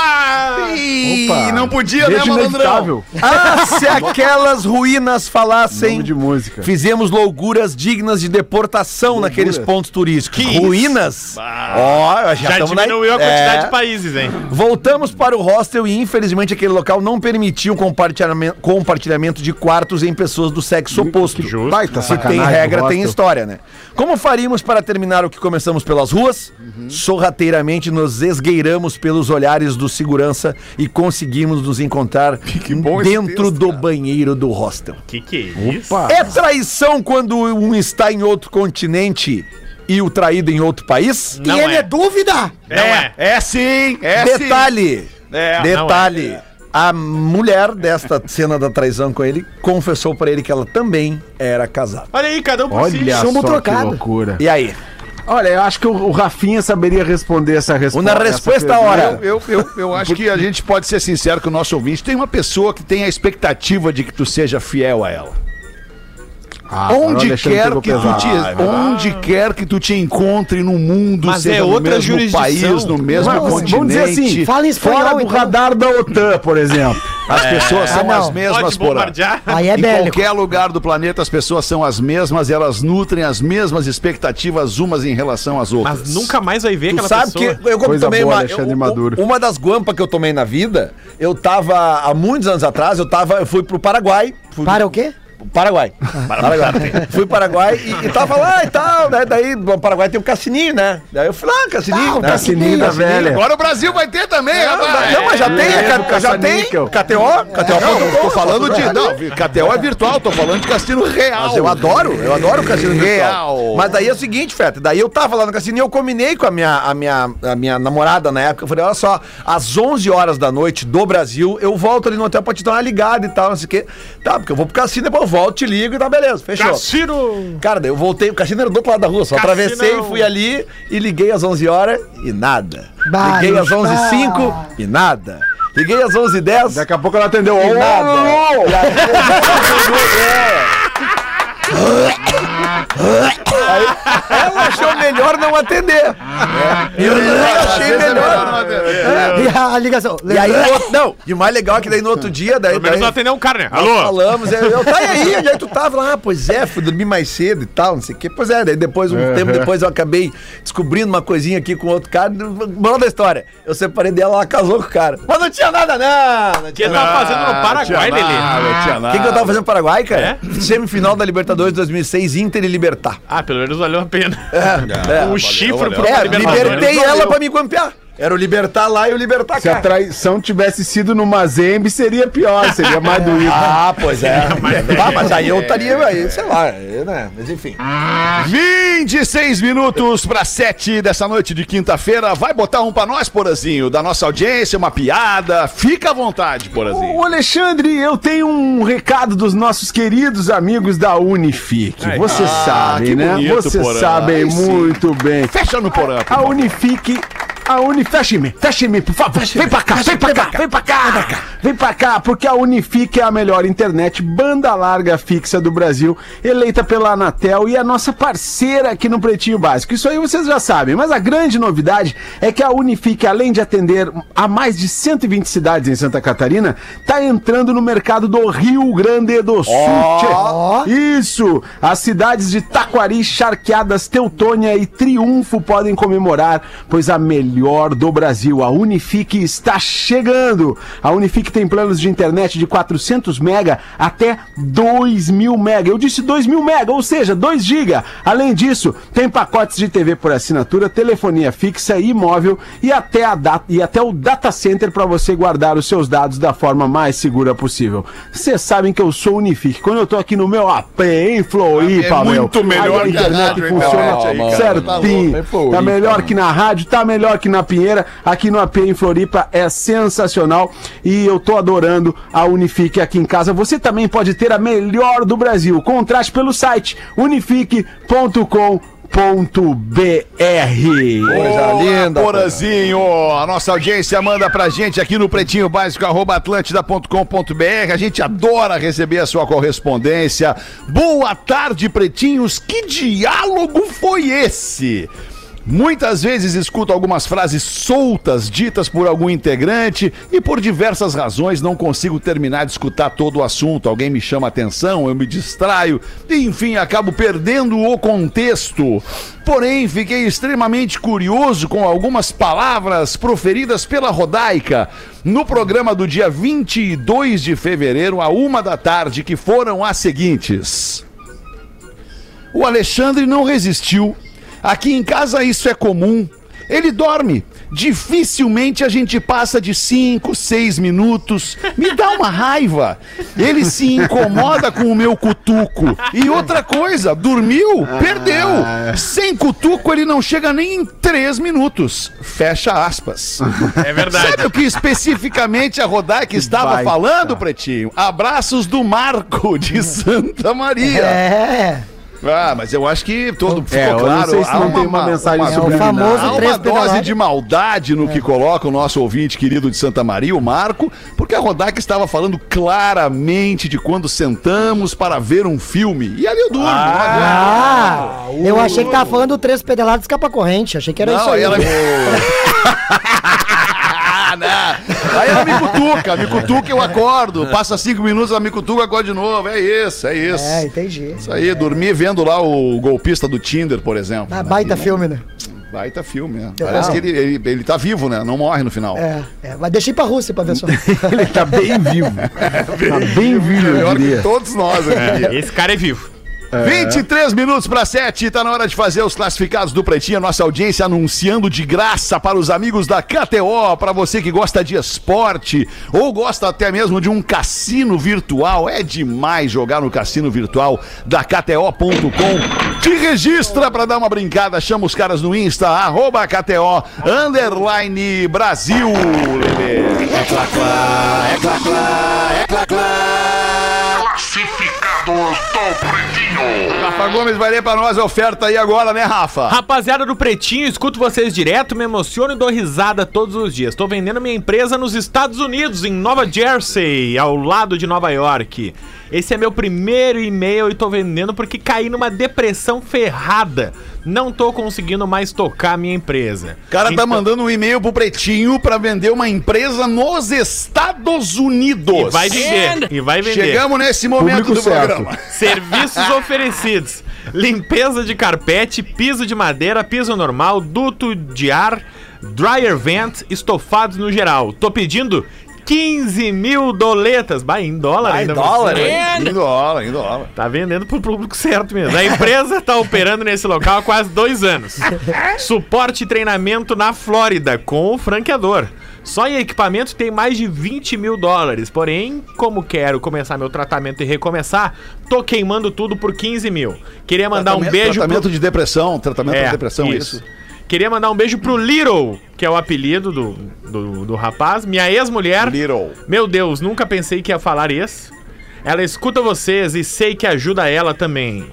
Ih, Opa. não podia, né, malandrão? Ah, se aquelas ruínas falassem. Nome de música. Fizemos loucuras dignas de deportação naqueles pontos turísticos. Que ruínas? Ó, já, Já estamos na- diminuiu a quantidade É. de países, hein? Voltamos para o hostel e infelizmente aquele local não permitia um compartilhamento, compartilhamento de quartos em pessoas do sexo oposto. Justo. Baita Se tem regra, tem história, né? Como faríamos para terminar o que começamos pelas ruas? Sorrateiramente nos esgueiramos pelos olhares do segurança e conseguimos nos encontrar dentro texto, do cara. banheiro do hostel. Que que é isso? Opa. É traição quando um está em outro continente e o traído em outro país? Não e ele é. é dúvida? Não é. É sim, é Detalhe! É, detalhe! A mulher desta cena da traição com ele confessou pra ele que ela também era casada. Olha aí, cada um por si. Olha Chumbo só trocado. que loucura. E aí? Olha, eu acho que o, o Rafinha saberia responder essa resposta. Uma resposta à hora. Eu, eu, eu acho que a gente pode ser sincero com o nosso ouvinte. Tem uma pessoa que tem a expectativa de que tu seja fiel a ela. Ah, onde quer que tu te, Ah, é onde quer que tu te encontre no mundo, Mas seja é no outra mesmo jurisdição. país, no mesmo Vamos- continente. Vamos dizer assim, Fala em espanhol, fora do então. radar da OTAN, por exemplo. As pessoas Ah, são não. as mesmas por. Aí é em bélico. qualquer lugar do planeta, as pessoas são as mesmas e elas nutrem as mesmas expectativas umas em relação às outras. Mas nunca mais vai ver Tu aquela sabe pessoa. que eu Coisa tomei boa, uma, eu- Maduro. uma das guampas que eu tomei na vida, eu tava há muitos anos atrás, eu tava, eu fui pro Paraguai, fui Para o quê? Paraguai. Paraguai. fui pro Paraguai e, e tava lá e tal, né? Daí no Paraguai tem o cassininho, né? Daí eu fui lá, cassininho, Ah, o né? Cassininho da velha. Agora o Brasil vai ter também, Não, rapaz. não, mas já tem, É, ca- do já tem. KTO, KTO. Não, tô falando de. Não, KTO é virtual, tô falando de cassino real. Mas eu adoro, eu adoro o cassino Real. virtual. Mas daí é o seguinte, Feta, daí eu tava lá no cassino e eu combinei com a minha, a minha, a minha namorada na época. Eu falei, olha só, às 11 horas da noite do Brasil, eu volto ali no hotel pra te dar uma ligada e tal, não sei o quê. Tá, porque eu vou pro cassino, depois eu volto, te ligo e tá beleza, fechou. Cassino! Cara, eu voltei, o cassino era do outro lado da rua, só Cassino. atravessei, fui ali e liguei às 11 horas e nada. Bah, liguei às bah. 11 h 05 e nada. Liguei às 11 h 10 Daqui a pouco ela atendeu. e Ô, nada. ô, ô. E aí- Aí ela achou melhor não atender. É. Eu achei melhor. E a ligação. E aí, não, e o mais legal é que daí no outro dia, daí. Pelo menos daí não atendeu um cara, né? Alô? Falamos, eu, eu, tá e aí, onde é que tu tava? Ah, pois é, fui dormir mais cedo e tal, não sei o quê. Pois é, daí depois, um tempo depois, eu acabei descobrindo uma coisinha aqui com outro cara. Moral da história, eu separei dela, ela casou com o cara. Mas não tinha nada, não! O que ele tava fazendo no Paraguai, Lelê? O que, que eu tava fazendo no Paraguai, cara? Semifinal da Libertadores 2006, Inter e Libertar. Ah, pelo menos valeu a pena. É, um chifre pro É, libertei ela pra me campear. Era o Libertar lá e o Libertar Se a cá. traição tivesse sido no Mazembe, seria pior, seria mais doído. Ah, pois é. Ah, mas aí eu estaria, aí, sei lá, eu, né? Mas enfim. 26 minutos para 7 dessa noite de quinta-feira. Vai botar um pra nós, Porazinho, da nossa audiência, uma piada. Fica à vontade, Porazinho. Ô Alexandre, eu tenho um recado dos nossos queridos amigos da Unifique. Você Ah, sabe, né? bonito, Você Porã. sabe sim. muito bem. Fecha no Porã. por A favor. Unifique. A Uni, feche-me, feche-me, por favor. Vem pra cá, vem pra cá, vem pra cá. Vem pra cá, porque a Unifique é a melhor internet banda larga fixa do Brasil, eleita pela Anatel e a nossa parceira aqui no Pretinho Básico. Isso aí vocês já sabem, mas a grande novidade é que a Unifique, além de atender a mais de 120 cidades em Santa Catarina, tá entrando no mercado do Rio Grande do Sul. Tchê. Isso! As cidades de Taquari, Charqueadas, Teutônia e Triunfo podem comemorar, pois a melhor do Brasil, a Unifique, está chegando. A Unifique tem planos de internet de 400 mega até 2.000 mega. Eu disse 2.000 mega, ou seja, 2 giga. Além disso, tem pacotes de TV por assinatura, telefonia fixa e móvel e até, a data, e até o data center para você guardar os seus dados da forma mais segura possível. Vocês sabem que eu sou Unifique. Quando eu tô aqui no meu AP em Floripa, É meu, muito melhor aí que a a internet rádio, funciona internet aí, cara. Tá certinho. louco, é Floripa, Tá melhor que na rádio, tá melhor que na Pinheira. Aqui no AP em Floripa é sensacional e eu tô adorando a Unifique aqui em casa. Você também pode ter a melhor do Brasil. Contrate pelo site unifique.com.br. Coisa linda. Porazinho, a nossa audiência manda pra gente aqui no pretinho básico arroba atlântida.com.br. A gente adora receber a sua correspondência. Boa tarde, pretinhos. Que diálogo foi esse? Muitas vezes escuto algumas frases soltas ditas por algum integrante e por diversas razões não consigo terminar de escutar todo o assunto. Alguém me chama atenção, eu me distraio e enfim acabo perdendo o contexto. Porém, fiquei extremamente curioso com algumas palavras proferidas pela Rodaica no programa do dia 22 de fevereiro, a uma da tarde, que foram as seguintes. O Alexandre não resistiu. Aqui em casa isso é comum. Ele dorme. Dificilmente a gente passa de 5, 6 minutos. Me dá uma raiva. Ele se incomoda com o meu cutuco. E outra coisa, dormiu, perdeu. Sem cutuco ele não chega nem em 3 minutos. Fecha aspas. É verdade. Sabe o que especificamente a Rodaica estava baita. falando, Pretinho? Abraços do Marco de Santa Maria. É. Ah, mas eu acho que todo ficou É, eu não claro. sei se há não tem uma mensagem É o subliminar. famoso Há uma dose de maldade no que coloca o nosso ouvinte querido de Santa Maria, o Marco, porque a Rodak estava falando claramente de quando sentamos para ver um filme. E ali eu durmo. Ah, eu achei que tava falando três pedaladas escapa corrente. Achei que era Não, isso aí. ela- Ah, não. Aí ela me cutuca, me cutuca, eu acordo. Passa cinco minutos, ela me cutuca, eu acordo de novo. É isso, é isso. É, entendi. Isso aí, dormir vendo lá o golpista do Tinder, por exemplo. Ah, baita filme, né? Baita filme, né? Parece que ele, ele, ele tá vivo, né? Não morre no final. É, é, mas deixa ir pra Rússia pra ver só. Ele tá bem vivo. Tá bem vivo, eu Melhor que todos nós, diria. Esse cara é vivo. 23 minutos para 7, tá na hora de fazer os classificados do Pretinho, nossa audiência anunciando de graça para os amigos da KTO, para você que gosta de esporte ou gosta até mesmo de um cassino virtual. É demais jogar no cassino virtual da KTO.com. Te registra para dar uma brincada, chama os caras no Insta, arroba KTO, underline Brasil, Lelê. É clá, clá, é clá, clá, é clá, clá. Classificados do Pretinho. Rafa Gomes vai ler pra nós a oferta aí agora, né, Rafa? Rapaziada do Pretinho, escuto vocês direto, me emociono e dou risada todos os dias. Tô vendendo minha empresa nos Estados Unidos, em Nova Jersey, ao lado de Nova York. Esse é meu primeiro e-mail e tô vendendo porque caí numa depressão ferrada. Não tô conseguindo mais tocar minha empresa. O cara Então- tá mandando um e-mail pro Pretinho pra vender uma empresa nos Estados Unidos. E vai vender. E vai vender. Chegamos nesse momento Público do certo. programa. Serviços oferecidos: limpeza de carpete, piso de madeira, piso normal, duto de ar, dryer vent, estofados no geral. Tô pedindo 15 mil doletas. Bah, em dólar Vai, ainda. dólar, você. hein? Em dólar, em dólar. Tá vendendo pro público certo mesmo. A empresa tá operando nesse local há quase dois anos. Suporte e treinamento na Flórida com o franqueador. Só em equipamento tem mais de 20 mil dólares. Porém, como quero começar meu tratamento e recomeçar, tô queimando tudo por 15 mil. Queria mandar um Tratamento- beijo pro... Tratamento de depressão, tratamento É, de depressão, isso. isso. Queria mandar um beijo pro Little, que é o apelido do, do, do rapaz. Minha ex-mulher. Little. Meu Deus, nunca pensei que ia falar isso. Ela escuta vocês e sei que ajuda ela também.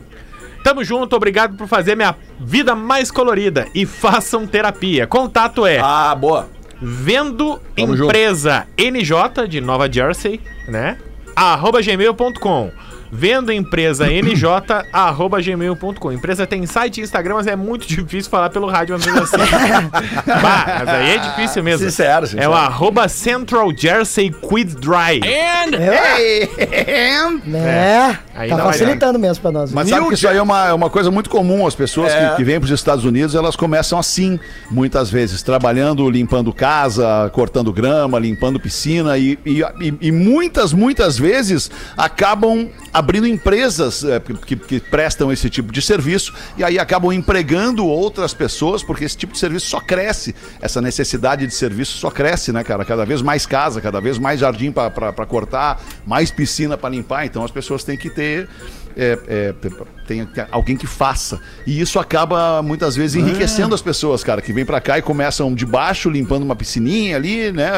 Tamo junto, obrigado por fazer minha vida mais colorida. E façam terapia. Contato é Ah, boa. vendo Tamo empresa NJ de Nova Jersey, né? arroba gmail.com Vendo empresa NJ, arroba gmail.com. Empresa tem site e Instagram, mas é muito difícil falar pelo rádio, mas mesmo assim. bah, mas aí é difícil mesmo. Sincero, É sincero. o arroba Central Jersey Quid Dry. É, Aí tá não vai facilitando mesmo pra nós. Mas sabe que isso aí é uma, é uma coisa muito comum. As pessoas É. que, que vêm para os Estados Unidos, elas começam assim, muitas vezes, trabalhando, limpando casa, cortando grama, limpando piscina e, e, e- e muitas, muitas vezes acabam abrindo empresas é, que, que prestam esse tipo de serviço e aí acabam empregando outras pessoas, porque esse tipo de serviço só cresce. Essa necessidade de serviço só cresce, né, cara? Cada vez mais casa, cada vez mais jardim para cortar, mais piscina para limpar. Então as pessoas têm que ter é, é, tem, alguém que faça. E isso acaba muitas vezes enriquecendo as pessoas, cara, que vêm pra cá e começam de baixo limpando uma piscininha ali, né?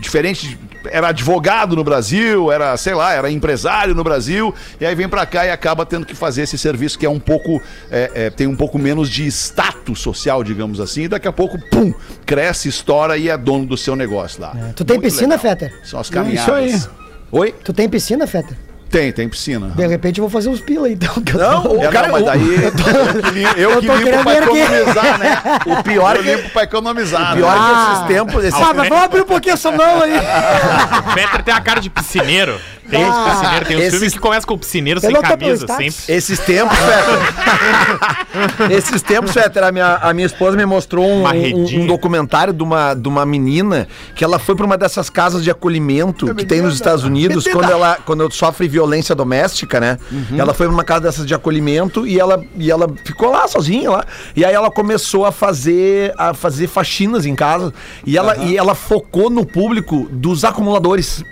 Diferente, de- era advogado no Brasil, era, sei lá, era empresário no Brasil, e aí vem pra cá e acaba tendo que fazer esse serviço que é um pouco, é, é, tem um pouco menos de status social, digamos assim, e daqui a pouco, pum, cresce, estoura e é dono do seu negócio lá. Tu tem Muito piscina, legal. Fetter? São as É caminhadas. isso Oi? Tu tem piscina, Fetter? Tem, tem piscina. De repente eu vou fazer uns pila então. que eu Não, tô- o É, cara- não, mas o- daí eu, eu que tô limpo pra economizar, né? O pior eu é que, limpo pra economizar. pior é né? que esses tempos. Esses, Ah, mas vamos abrir um pouquinho essa mão aí. O Peter tem a cara de piscineiro. Tem Ah, piscineiro, tem uns esses- filmes que começam com o piscineiro Eu sem camisa, sempre. esses tempos, Fetter. esses tempos, Fetter, a minha, a minha esposa me mostrou um, um- um documentário de uma, de uma menina que ela foi pra uma dessas casas de acolhimento que tem nos Estados Unidos quando ela, quando sofre violência doméstica, né? Ela foi pra uma casa dessas de acolhimento e ela, e ela ficou lá sozinha lá. E aí ela começou a fazer, a fazer faxinas em casa e ela, e ela focou no público dos acumuladores.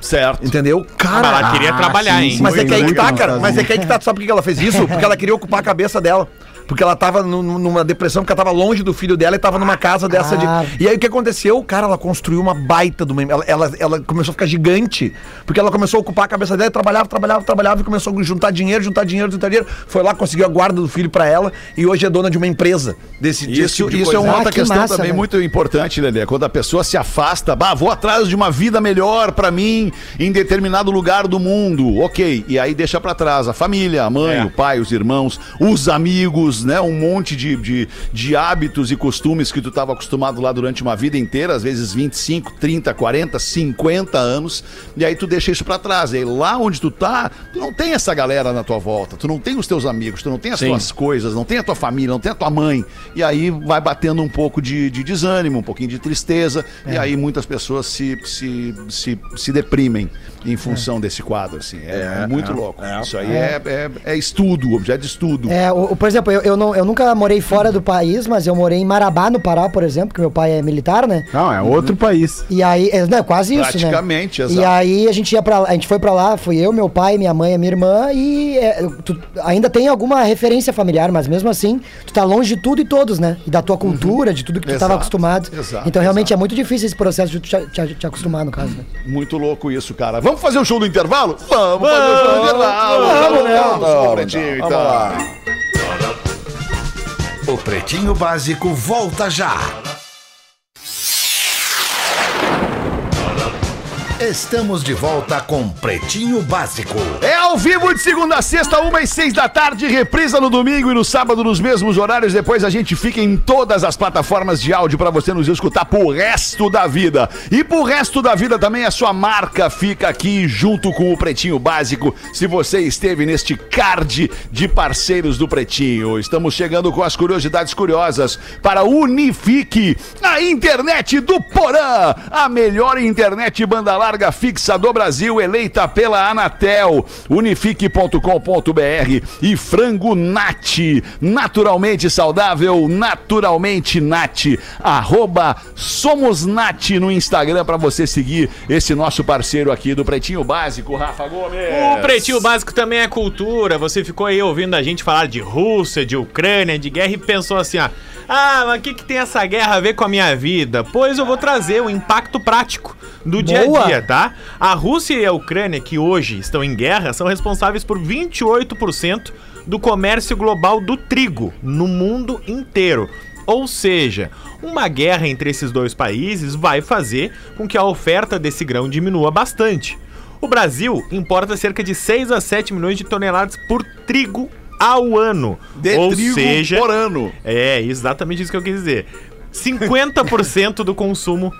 Certo. Entendeu? Cara, Mas ela queria trabalhar, hein? mas é que aí que tá, cara. Mas é que aí que tá. Sabe por que ela fez isso? Porque ela queria ocupar a cabeça dela. Porque ela tava nu- nu- numa depressão, porque ela tava longe do filho dela e tava numa casa dessa Ah. de. E aí o que aconteceu? Cara, ela construiu uma baita de uma. Ela, ela, ela começou a ficar gigante. Porque ela começou a ocupar a cabeça dela, trabalhava, trabalhava, trabalhava e começou a juntar dinheiro, juntar dinheiro, juntar dinheiro. Foi lá, conseguiu a guarda do filho pra ela e hoje é dona de uma empresa desse desse Isso, tipo de isso é coisa. uma Ah, outra que questão massa, também velho. muito importante, Lelê. Quando a pessoa se afasta, bah, vou atrás de uma vida melhor pra mim em determinado lugar do mundo. Ok. E aí deixa pra trás a família, a mãe, É. o pai, os irmãos, os amigos, né? Um monte de, de, de hábitos e costumes que tu estava acostumado lá durante uma vida inteira, às vezes 25, 30, 40, 50 anos. E aí tu deixa isso pra trás. E aí lá onde tu tá, tu não tem essa galera na tua volta, tu não tem os teus amigos, tu não tem as Sim. tuas coisas, não tem a tua família, não tem a tua mãe. E aí vai batendo um pouco de, de desânimo, um pouquinho de tristeza. E aí muitas pessoas se, se, se, se deprimem em função desse quadro. Assim. É, É, muito é, louco. é. Isso aí é, é, é estudo, objeto de estudo. É, o, o- por exemplo, eu, eu, não, eu nunca morei fora do país, mas eu morei em Marabá, no Pará, por exemplo, que meu pai é militar, né? Não, é outro país. E aí, é, não, é quase isso, né? Praticamente, E exato. aí a gente ia para a gente foi pra lá, fui eu, meu pai, minha mãe, minha irmã e é, tu ainda tem alguma referência familiar, mas mesmo assim, tu tá longe de tudo e todos, né? E da tua cultura, de tudo que tu Exato, tava acostumado. exato, então realmente exato. é muito difícil esse processo de tu te, te- te acostumar no caso, né? Muito louco isso, cara. Vamos fazer o show do intervalo? Vamos, fazer o show do intervalo. vamos, né? Vamos, Vamos, Pretinho, vamos então. lá. O Pretinho Básico volta já. Estamos de volta com Pretinho Básico. É ao vivo de segunda a sexta, uma e seis da tarde, reprisa no domingo e no sábado nos mesmos horários. Depois a gente fica em todas as plataformas de áudio para você nos escutar pro resto da vida. E pro resto da vida também a sua marca fica aqui junto com o Pretinho Básico. Se você esteve neste card de parceiros do Pretinho, estamos chegando com as curiosidades curiosas para Unifique, a internet do Porã, a melhor internet banda larga fixa do Brasil, eleita pela Anatel. Unifique.com.br e Frango Nat, naturalmente saudável, naturalmente Nat. Arroba Somos Nat no Instagram para você seguir esse nosso parceiro aqui do Pretinho Básico, Rafa Gomes. O Pretinho Básico também é cultura. Você ficou aí ouvindo a gente falar de Rússia, de Ucrânia, de guerra e pensou assim, ó. Ah, mas o que, que tem essa guerra a ver com a minha vida? Pois eu vou trazer o impacto prático do dia Boa. a dia, tá? A Rússia e a Ucrânia, que hoje estão em guerra, são responsáveis por 28% do comércio global do trigo no mundo inteiro. Ou seja, uma guerra entre esses dois países vai fazer com que a oferta desse grão diminua bastante. O Brasil importa cerca de 6 a 7 milhões de toneladas por trigo ao ano. De Ou seja, por ano. É, exatamente isso que eu quis dizer. 50% do consumo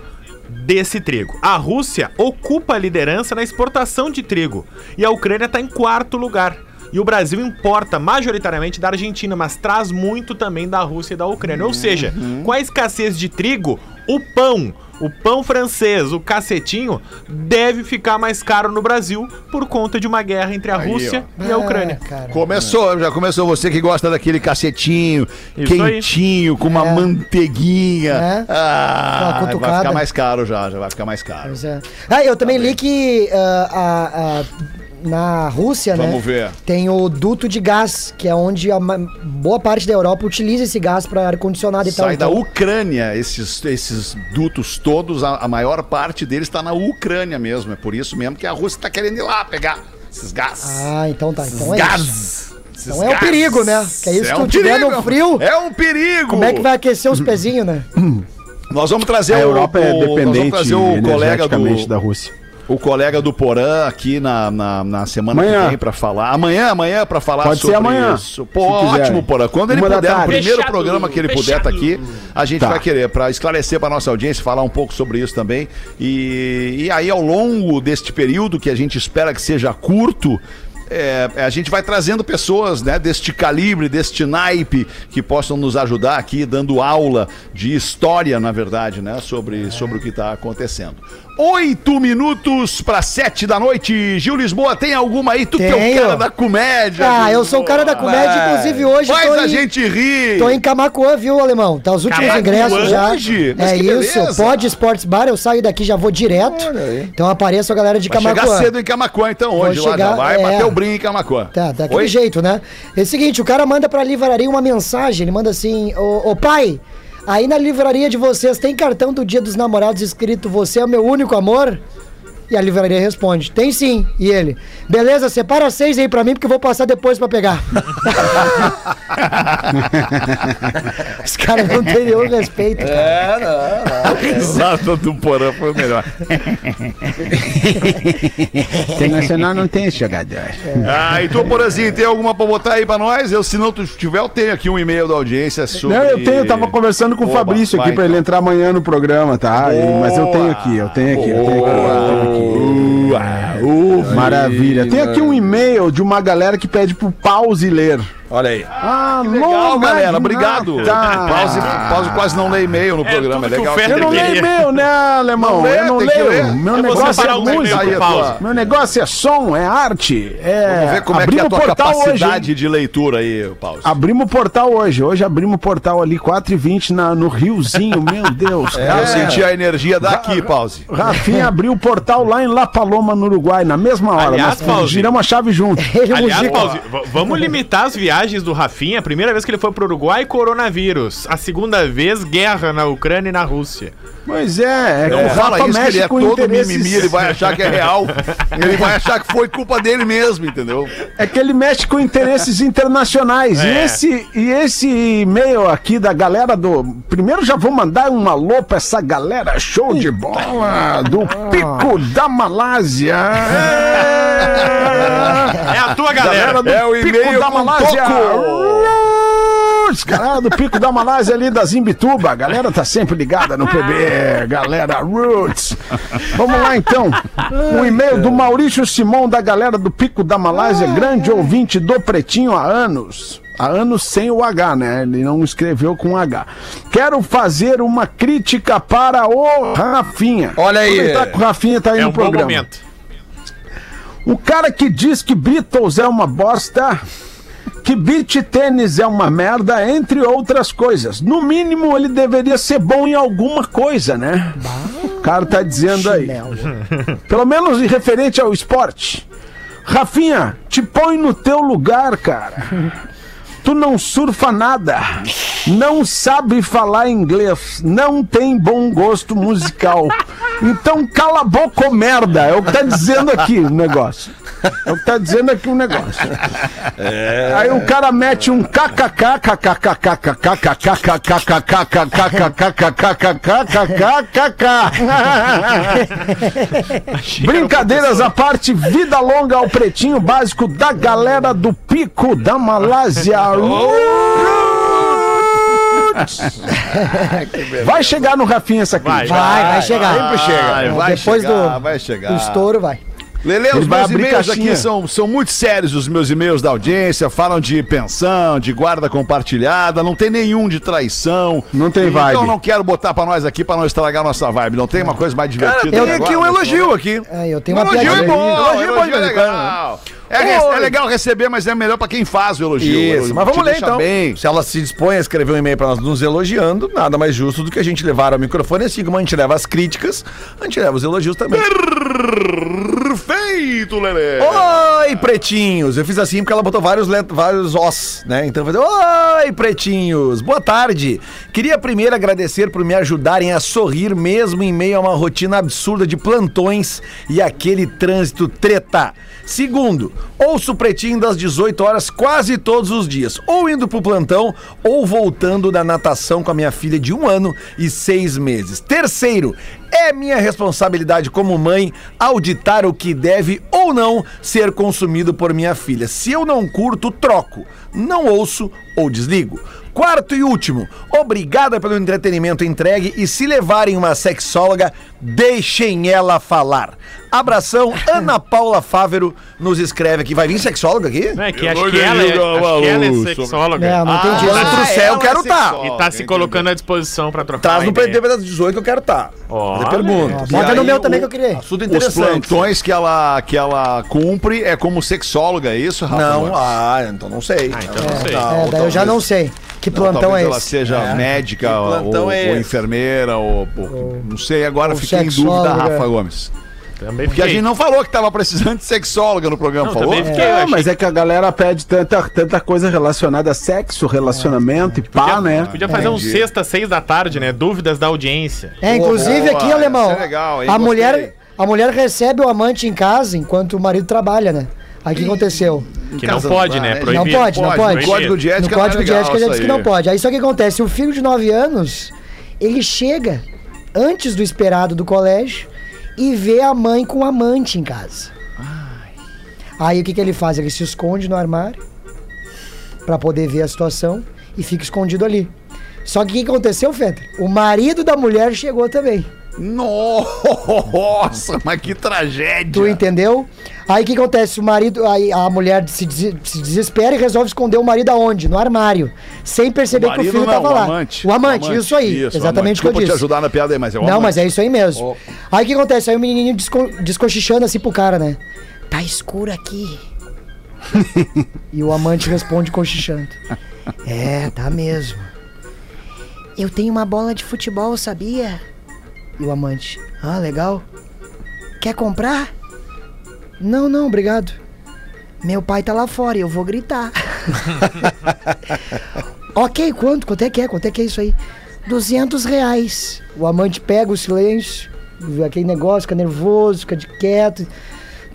desse trigo. A Rússia ocupa a liderança na exportação de trigo e a Ucrânia está em quarto lugar. E o Brasil importa majoritariamente da Argentina, mas traz muito também da Rússia e da Ucrânia. Ou seja, com a escassez de trigo, o pão, o pão francês, o cacetinho, deve ficar mais caro no Brasil por conta de uma guerra entre a Aí, Rússia ó. e a Ucrânia. Começou, já começou você que gosta daquele cacetinho, Isso aí. quentinho, com uma É. manteiguinha. É. Ah, Uma vai ficar mais caro já, já vai ficar mais caro. Pois é. Ah, eu também li que ah, a- a- na Rússia, né? Vamos ver. Tem o duto de gás, que é onde a boa parte da Europa utiliza esse gás para ar-condicionado e tal. Sai da Então, Ucrânia, esses, esses dutos todos, a, a maior parte deles está na Ucrânia mesmo. É por isso mesmo que a Rússia está querendo ir lá pegar esses gás. Ah, então tá. Então é gás. isso. Esses Então é o gás. perigo, né? Que aí se É tu um tiver perigo. no frio, É um perigo. como é que vai aquecer os pezinhos, né? Nós vamos trazer A Europa é nós vamos dependente trazer o colega do, da Rússia. O colega do Porã aqui na, na, na semana Amanhã. que vem pra falar. Amanhã, amanhã pra falar Pode ser sobre amanhã, isso. Pô, ótimo, Porã. Quando ele Uma puder, no primeiro Fechado, programa que ele puder fechado. tá aqui, a gente Tá. vai querer pra esclarecer pra nossa audiência, falar um pouco sobre isso também. E, e aí, ao longo deste período, que a gente espera que seja curto, é, a gente vai trazendo pessoas né, deste calibre, deste naipe, que possam nos ajudar aqui, dando aula de história, na verdade, né, sobre, sobre o que está acontecendo. Oito minutos para sete da noite. Gil Lisboa, tem alguma aí? Tu que é o Tenho. cara da comédia. Ah, eu sou o cara da comédia, Vai. inclusive hoje Faz a em- gente rir. Tô em Camacuã, viu, alemão? Tá os últimos Camacuã ingressos já. hoje? É isso. Pode Sports Bar, eu saio daqui já vou direto. Então apareço a galera de Vai chegar Camacuã. cedo em Camacuã, então, Vou hoje lá. Já chegar, vai é. bater o brinco em Camacuã. Tá, daquele Oi? jeito, né? É o seguinte, o cara manda pra livraria uma mensagem, ele manda assim, ô, ô pai, aí na livraria de vocês tem cartão do dia dos namorados escrito Você é o meu único amor? E a livraria responde, tem sim. E ele, beleza, separa seis aí pra mim porque eu vou passar depois pra pegar. Os caras não têm nenhum respeito, cara. É, não, A risada do Porã foi o melhor. Internacional não tem jogador. Ah, e tu, Porãzinho, tem alguma pra botar aí pra nós? Eu, se não tu tiver, eu tenho aqui um e-mail da audiência sobre... Não, eu tenho, eu tava conversando com o Oba, Fabrício aqui pra ele então. entrar amanhã no programa, tá? E- mas eu tenho aqui, eu tenho aqui, eu tenho aqui. Eu tenho aqui. Maravilha. Tem aqui um e-mail de uma galera que pede pro pause ler. Olha aí. Ah, Legal, galera. Obrigado. Tá. Pause, pause quase não lê e-mail no programa. É tudo que legal. Eu não leio e-mail, né, alemão? Eu não leio. Meu Eu vou negócio é e-mail música. Meu negócio é som, é arte. É... Vamos ver como é que é a Abrimos tua o portal capacidade hoje. de leitura aí, Pause. Abrimos o portal hoje. Hoje abrimos o portal ali, 4h20 na, no Riozinho. Meu Deus. É, eu senti a energia daqui, Pause. Rafinha abriu o portal lá em La Paloma, no Uruguai, na mesma hora. Aliás, Nós Pause. giramos a chave junto. Aliás, Pause, vamos limitar as viagens viagens do Rafinha, a primeira vez que ele foi pro Uruguai, coronavírus. A segunda vez, guerra na Ucrânia e na Rússia. Pois é, é que Não o fala Rafa isso, que mexe ele é todo interesses- mimimi, ele vai achar que é real. ele vai achar que foi culpa dele mesmo, entendeu? É que ele mexe com interesses internacionais. E, É. esse, e esse e-mail aqui da galera do. Primeiro já vou mandar um alô pra essa galera show de bola do Pico da Malásia. É a tua galera. do É o Pico e-mail da Malásia. Roots, galera do Pico da Malásia ali da Zimbituba. A galera tá sempre ligada no PB. Galera Roots. Vamos lá então. Um e-mail do Maurício Simão da galera do Pico da Malásia, grande ouvinte do Pretinho há anos. Há anos sem o H, né? Ele não escreveu com H. Quero fazer uma crítica para o Rafinha. Olha aí. Que o Rafinha tá aí É no um bom programa. momento. O cara que diz que Beatles é uma bosta, que beat tênis é uma merda, entre outras coisas. No mínimo, ele deveria ser bom em alguma coisa, né? O cara tá dizendo aí. Pelo menos em referente ao esporte. Rafinha, te põe no teu lugar, cara. Tu não surfa nada, não sabe falar inglês, não tem bom gosto musical. Então cala a boca, merda. É o que tá dizendo aqui o negócio. É o que tá dizendo aqui o negócio. Aí o cara mete um Brincadeiras à parte, vida longa ao pretinho básico da galera do Pico da Malásia. Vai chegar no Rafinha essa crítica. Vai, vai chegar. Sempre chega. Vai Depois chegar, do, vai chegar. do estouro, vai. Lele, Ele os meus e-mails caixinha. aqui são, são muito sérios, os meus e-mails da audiência. Falam de pensão, de guarda compartilhada, não tem nenhum de traição. Não tem Então vibe. eu não quero botar pra nós aqui pra não estragar nossa vibe. Não tem uma coisa mais divertida. Eu que tenho aqui um agora? elogio aqui. É, eu tenho Um uma elogio é bom, Elogio é elogio é legal. É, re- é legal receber, mas é melhor pra quem faz o elogio. O Isso, elogio mas vamos ler então. Bem. Se ela se dispõe a escrever um e-mail pra nós nos elogiando, nada mais justo do que a gente levar ao microfone assim como a gente leva as críticas, a gente leva os elogios também. Perfeito, Lelê. Oi, pretinhos! Eu fiz assim porque ela botou vários, vários os, né? Então eu falei, oi, pretinhos! Boa tarde! Queria primeiro agradecer por me ajudarem a sorrir mesmo em meio a uma rotina absurda de plantões e aquele trânsito treta. Segundo, ouço o pretinho das 18 horas quase todos os dias, ou indo pro plantão, ou voltando da natação com a minha filha de um ano e seis meses. Terceiro, é minha responsabilidade como mãe auditar o que deve ou não ser consumido por minha filha. Se eu não curto, troco. Não ouço ou desligo. Quarto e último, obrigada pelo entretenimento entregue e se levarem uma sexóloga, deixem ela falar. Abração, Ana Paula Fávero nos escreve aqui. Vai vir sexóloga aqui? Não, é que acho que ela é, acho que ela é sexóloga. Não, não entendi. Se ela trouxer, eu quero estar. E tá se colocando à disposição pra trocar Traz no. PDB das 18 que eu quero estar. Fazer pergunta. Bota no meu também o- que eu queria. Assunto Os interessante. plantões que ela, que ela cumpre é como sexóloga, é isso, Rafa? Não, ah, então não sei. Ah, então não sei. É, daí eu já não sei. Que Não, plantão talvez é ela esse? seja É. médica ou, ou é esse? enfermeira ou, ou- não sei, agora Ou fiquei em dúvida. Rafa Gomes. Também Porque a gente não falou que tava precisando de sexóloga no programa, Não, falou? fiquei, É, mas é que a galera pede tanta, tanta coisa relacionada a sexo, relacionamento e pá, né? Podia fazer um sexta, seis da tarde, né? Dúvidas da audiência. É, inclusive Boa, aqui, essa alemão. é legal, hein? a Gostei. mulher, a mulher recebe o amante em casa enquanto o marido trabalha, né? Aí o que aconteceu? Que não pode, ah, né? é. Não Proibido. pode, não Pode, no código de ética No não é código de ética já isso diz que não pode. Aí só que acontece, o filho de 9 anos, ele chega antes do esperado do colégio e vê a mãe com o amante em casa. Aí o que, que ele faz? Ele se esconde no armário pra poder ver a situação e fica escondido ali. Só que o que que aconteceu, Fetter? O marido da mulher chegou também. Nossa, mas que tragédia. Tu entendeu? Aí o que acontece? O marido, aí a mulher se, des- se desespera e resolve esconder o marido aonde? No armário. Sem perceber O que o filho não, tava o lá. amante. O amante, isso aí. Isso, exatamente o que eu te disse. ajudar na piada aí, mas é o Não, amante. mas é isso aí mesmo. Aí o que acontece? Aí o menininho desco descochichando assim pro cara, né? Tá escuro aqui. e o amante responde cochichando. É, tá mesmo. Eu tenho uma bola de futebol, sabia? E o amante. Ah, legal. Quer comprar? Não, não, obrigado. Meu pai tá lá fora e eu vou gritar. ok, quanto? Quanto é que é? Quanto é que é isso aí? 200 reais. O amante pega o silêncio, aquele negócio, fica nervoso, fica de quieto.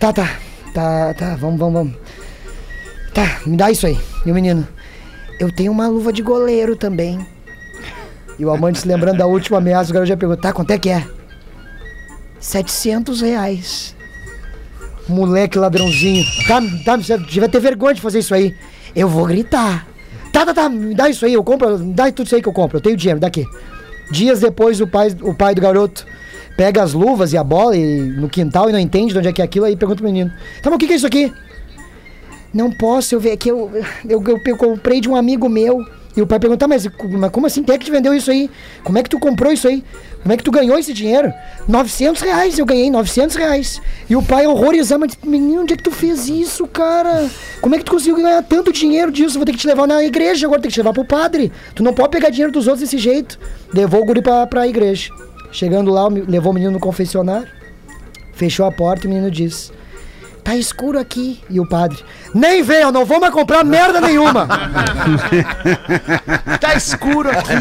Tá, tá, tá, tá, vamos, vamos, vamos. Tá, me dá isso aí. E o menino, eu tenho uma luva de goleiro também. E o amante se lembrando da última ameaça, o garoto já perguntou, tá, quanto é que é? 700 reais. Moleque ladrãozinho. Tá, tá, você devia ter vergonha de fazer isso aí. Eu vou gritar. Tá, tá, tá, me dá isso aí, eu compro, dá tudo isso aí que eu compro. Eu tenho dinheiro, daqui. Dias depois, o pai, o pai do garoto pega as luvas e a bola e, no quintal e não entende de onde é que é aquilo, aí pergunta pro menino: Tá, mas o que, que é isso aqui? Não posso, eu ver que eu, eu, eu, eu comprei de um amigo meu. E o pai pergunta, "Tá, mas, mas como assim? Quem é que te vendeu isso aí? Como é que tu comprou isso aí? Como é que tu ganhou esse dinheiro? 900 reais, eu ganhei 900 reais. E o pai horrorizado, mas menino, onde é que tu fez isso, cara? Como é que tu conseguiu ganhar tanto dinheiro disso? Vou ter que te levar na igreja agora, tem que te levar pro padre. Tu não pode pegar dinheiro dos outros desse jeito. Levou o guri pra, pra igreja. Chegando lá, levou o menino no confessionário, fechou a porta e o menino disse... Tá escuro aqui. E o padre, nem vem, eu não vou mais comprar merda nenhuma. Tá escuro aqui.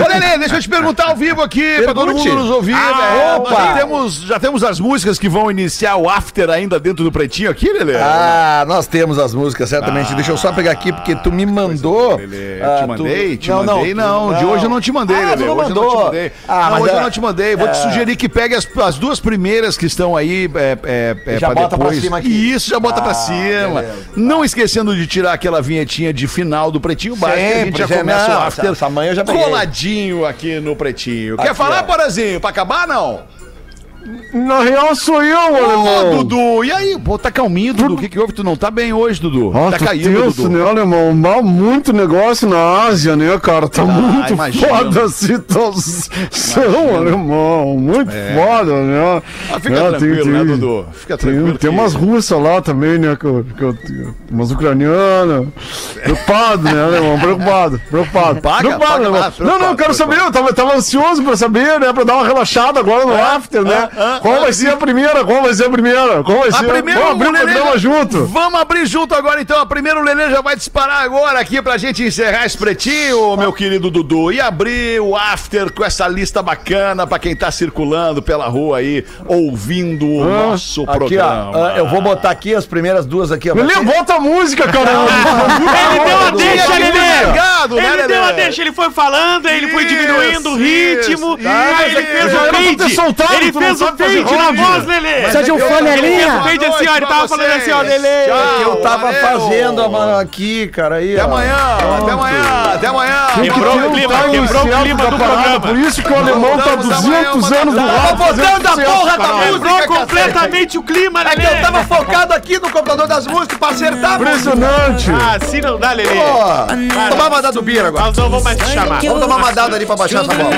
Ô, Lelê, deixa eu te perguntar ao vivo aqui, pra todo Pergunte. mundo nos ouvir. Ah, né? opa. Já temos, já temos as músicas que vão iniciar o after ainda dentro do pretinho aqui, Lelê? Ah, nós temos as músicas, certamente. Deixa eu só pegar aqui, porque tu me mandou. Lelê, ah, te mandei? tu- Te mandei? Não, de hoje eu não te mandei, ah, Lelê. Não Hoje eu não te mandou. mandei. Ah, não, mas hoje é- eu não te mandei. Vou te é. sugerir que pegue as, as duas primeiras que estão aí é, é, é, Já pra bota pra depois. cima aqui. Isso, já bota pra Ah, cima. beleza. Não esquecendo de tirar aquela vinhetinha de final do Pretinho Básico, que a gente Sempre, já sempre. começa Não, o after essa manhã eu já peguei. coladinho aqui no Pretinho. Quer Aqui, falar, ó. Porazinho? Pra acabar, não? Na real sou eu, Ô, alemão. Dudu, e aí? Pô, tá calminho, Dudu. O que, que houve? Tu não tá bem hoje, Dudu? Ah, tá caído, tenso, Dudu. né, alemão? Mal, muito negócio na Ásia, né, cara? Tá muito imagino. foda a situação, alemão. Muito É. foda, né? Ah, fica É, tranquilo, né, Dudu? Fica tem, tranquilo Tem que- umas russas lá também, né? Que eu, que umas ucranianas. Preocupado, né, alemão? Preocupado, preocupado. Paga, preocupado, paga mais, Não, não, eu preocupado, quero saber. Eu tava, tava ansioso pra saber, né? Pra dar uma relaxada agora no after, né? Qual vai ser a primeira? Qual vai ser a primeira? Qual vai A ser? primeira, Vamos abrir o programa já- junto. Vamos abrir junto agora, então. A primeira, o Lelê já vai disparar agora aqui pra gente encerrar esse pretinho, meu querido Dudu. E abrir o after com essa lista bacana pra quem tá circulando pela rua aí, ouvindo o Ah, nosso Aqui, programa. ó. ah, eu vou botar aqui as primeiras duas aqui, ó. Lelê, bota a música, cara. Ele deu a deixa, Lelê. Obrigado, né, Ele Lelê? deu a deixa, ele foi falando, ele foi Isso, diminuindo o ritmo, isso. aí ele Isso. fez o fade. soltado, Ele fez o sabe fade na voz, Lelê! Precisa de um flanelinha. Fade assim, ó, ele tava falando assim, ó, Lelê! Tchau, Eu tava valeu. fazendo a mano aqui, cara. Aí, Até amanhã, até amanhã, até amanhã. Quebrou o clima, quebrou o clima do programa. Por isso que o alemão tá Voltamos amanhã, 200 uma anos do lado. Tava botando a porra da música, Quebrou completamente o clima, É que Lelê! eu tava focado aqui no computador das músicas pra acertar a música. Impressionante. Ah, assim não dá, Lelê! Ó, tomar uma dada do Bira agora. Nós não vamos mais te chamar. Vamos tomar uma dada ali pra baixar essa bola.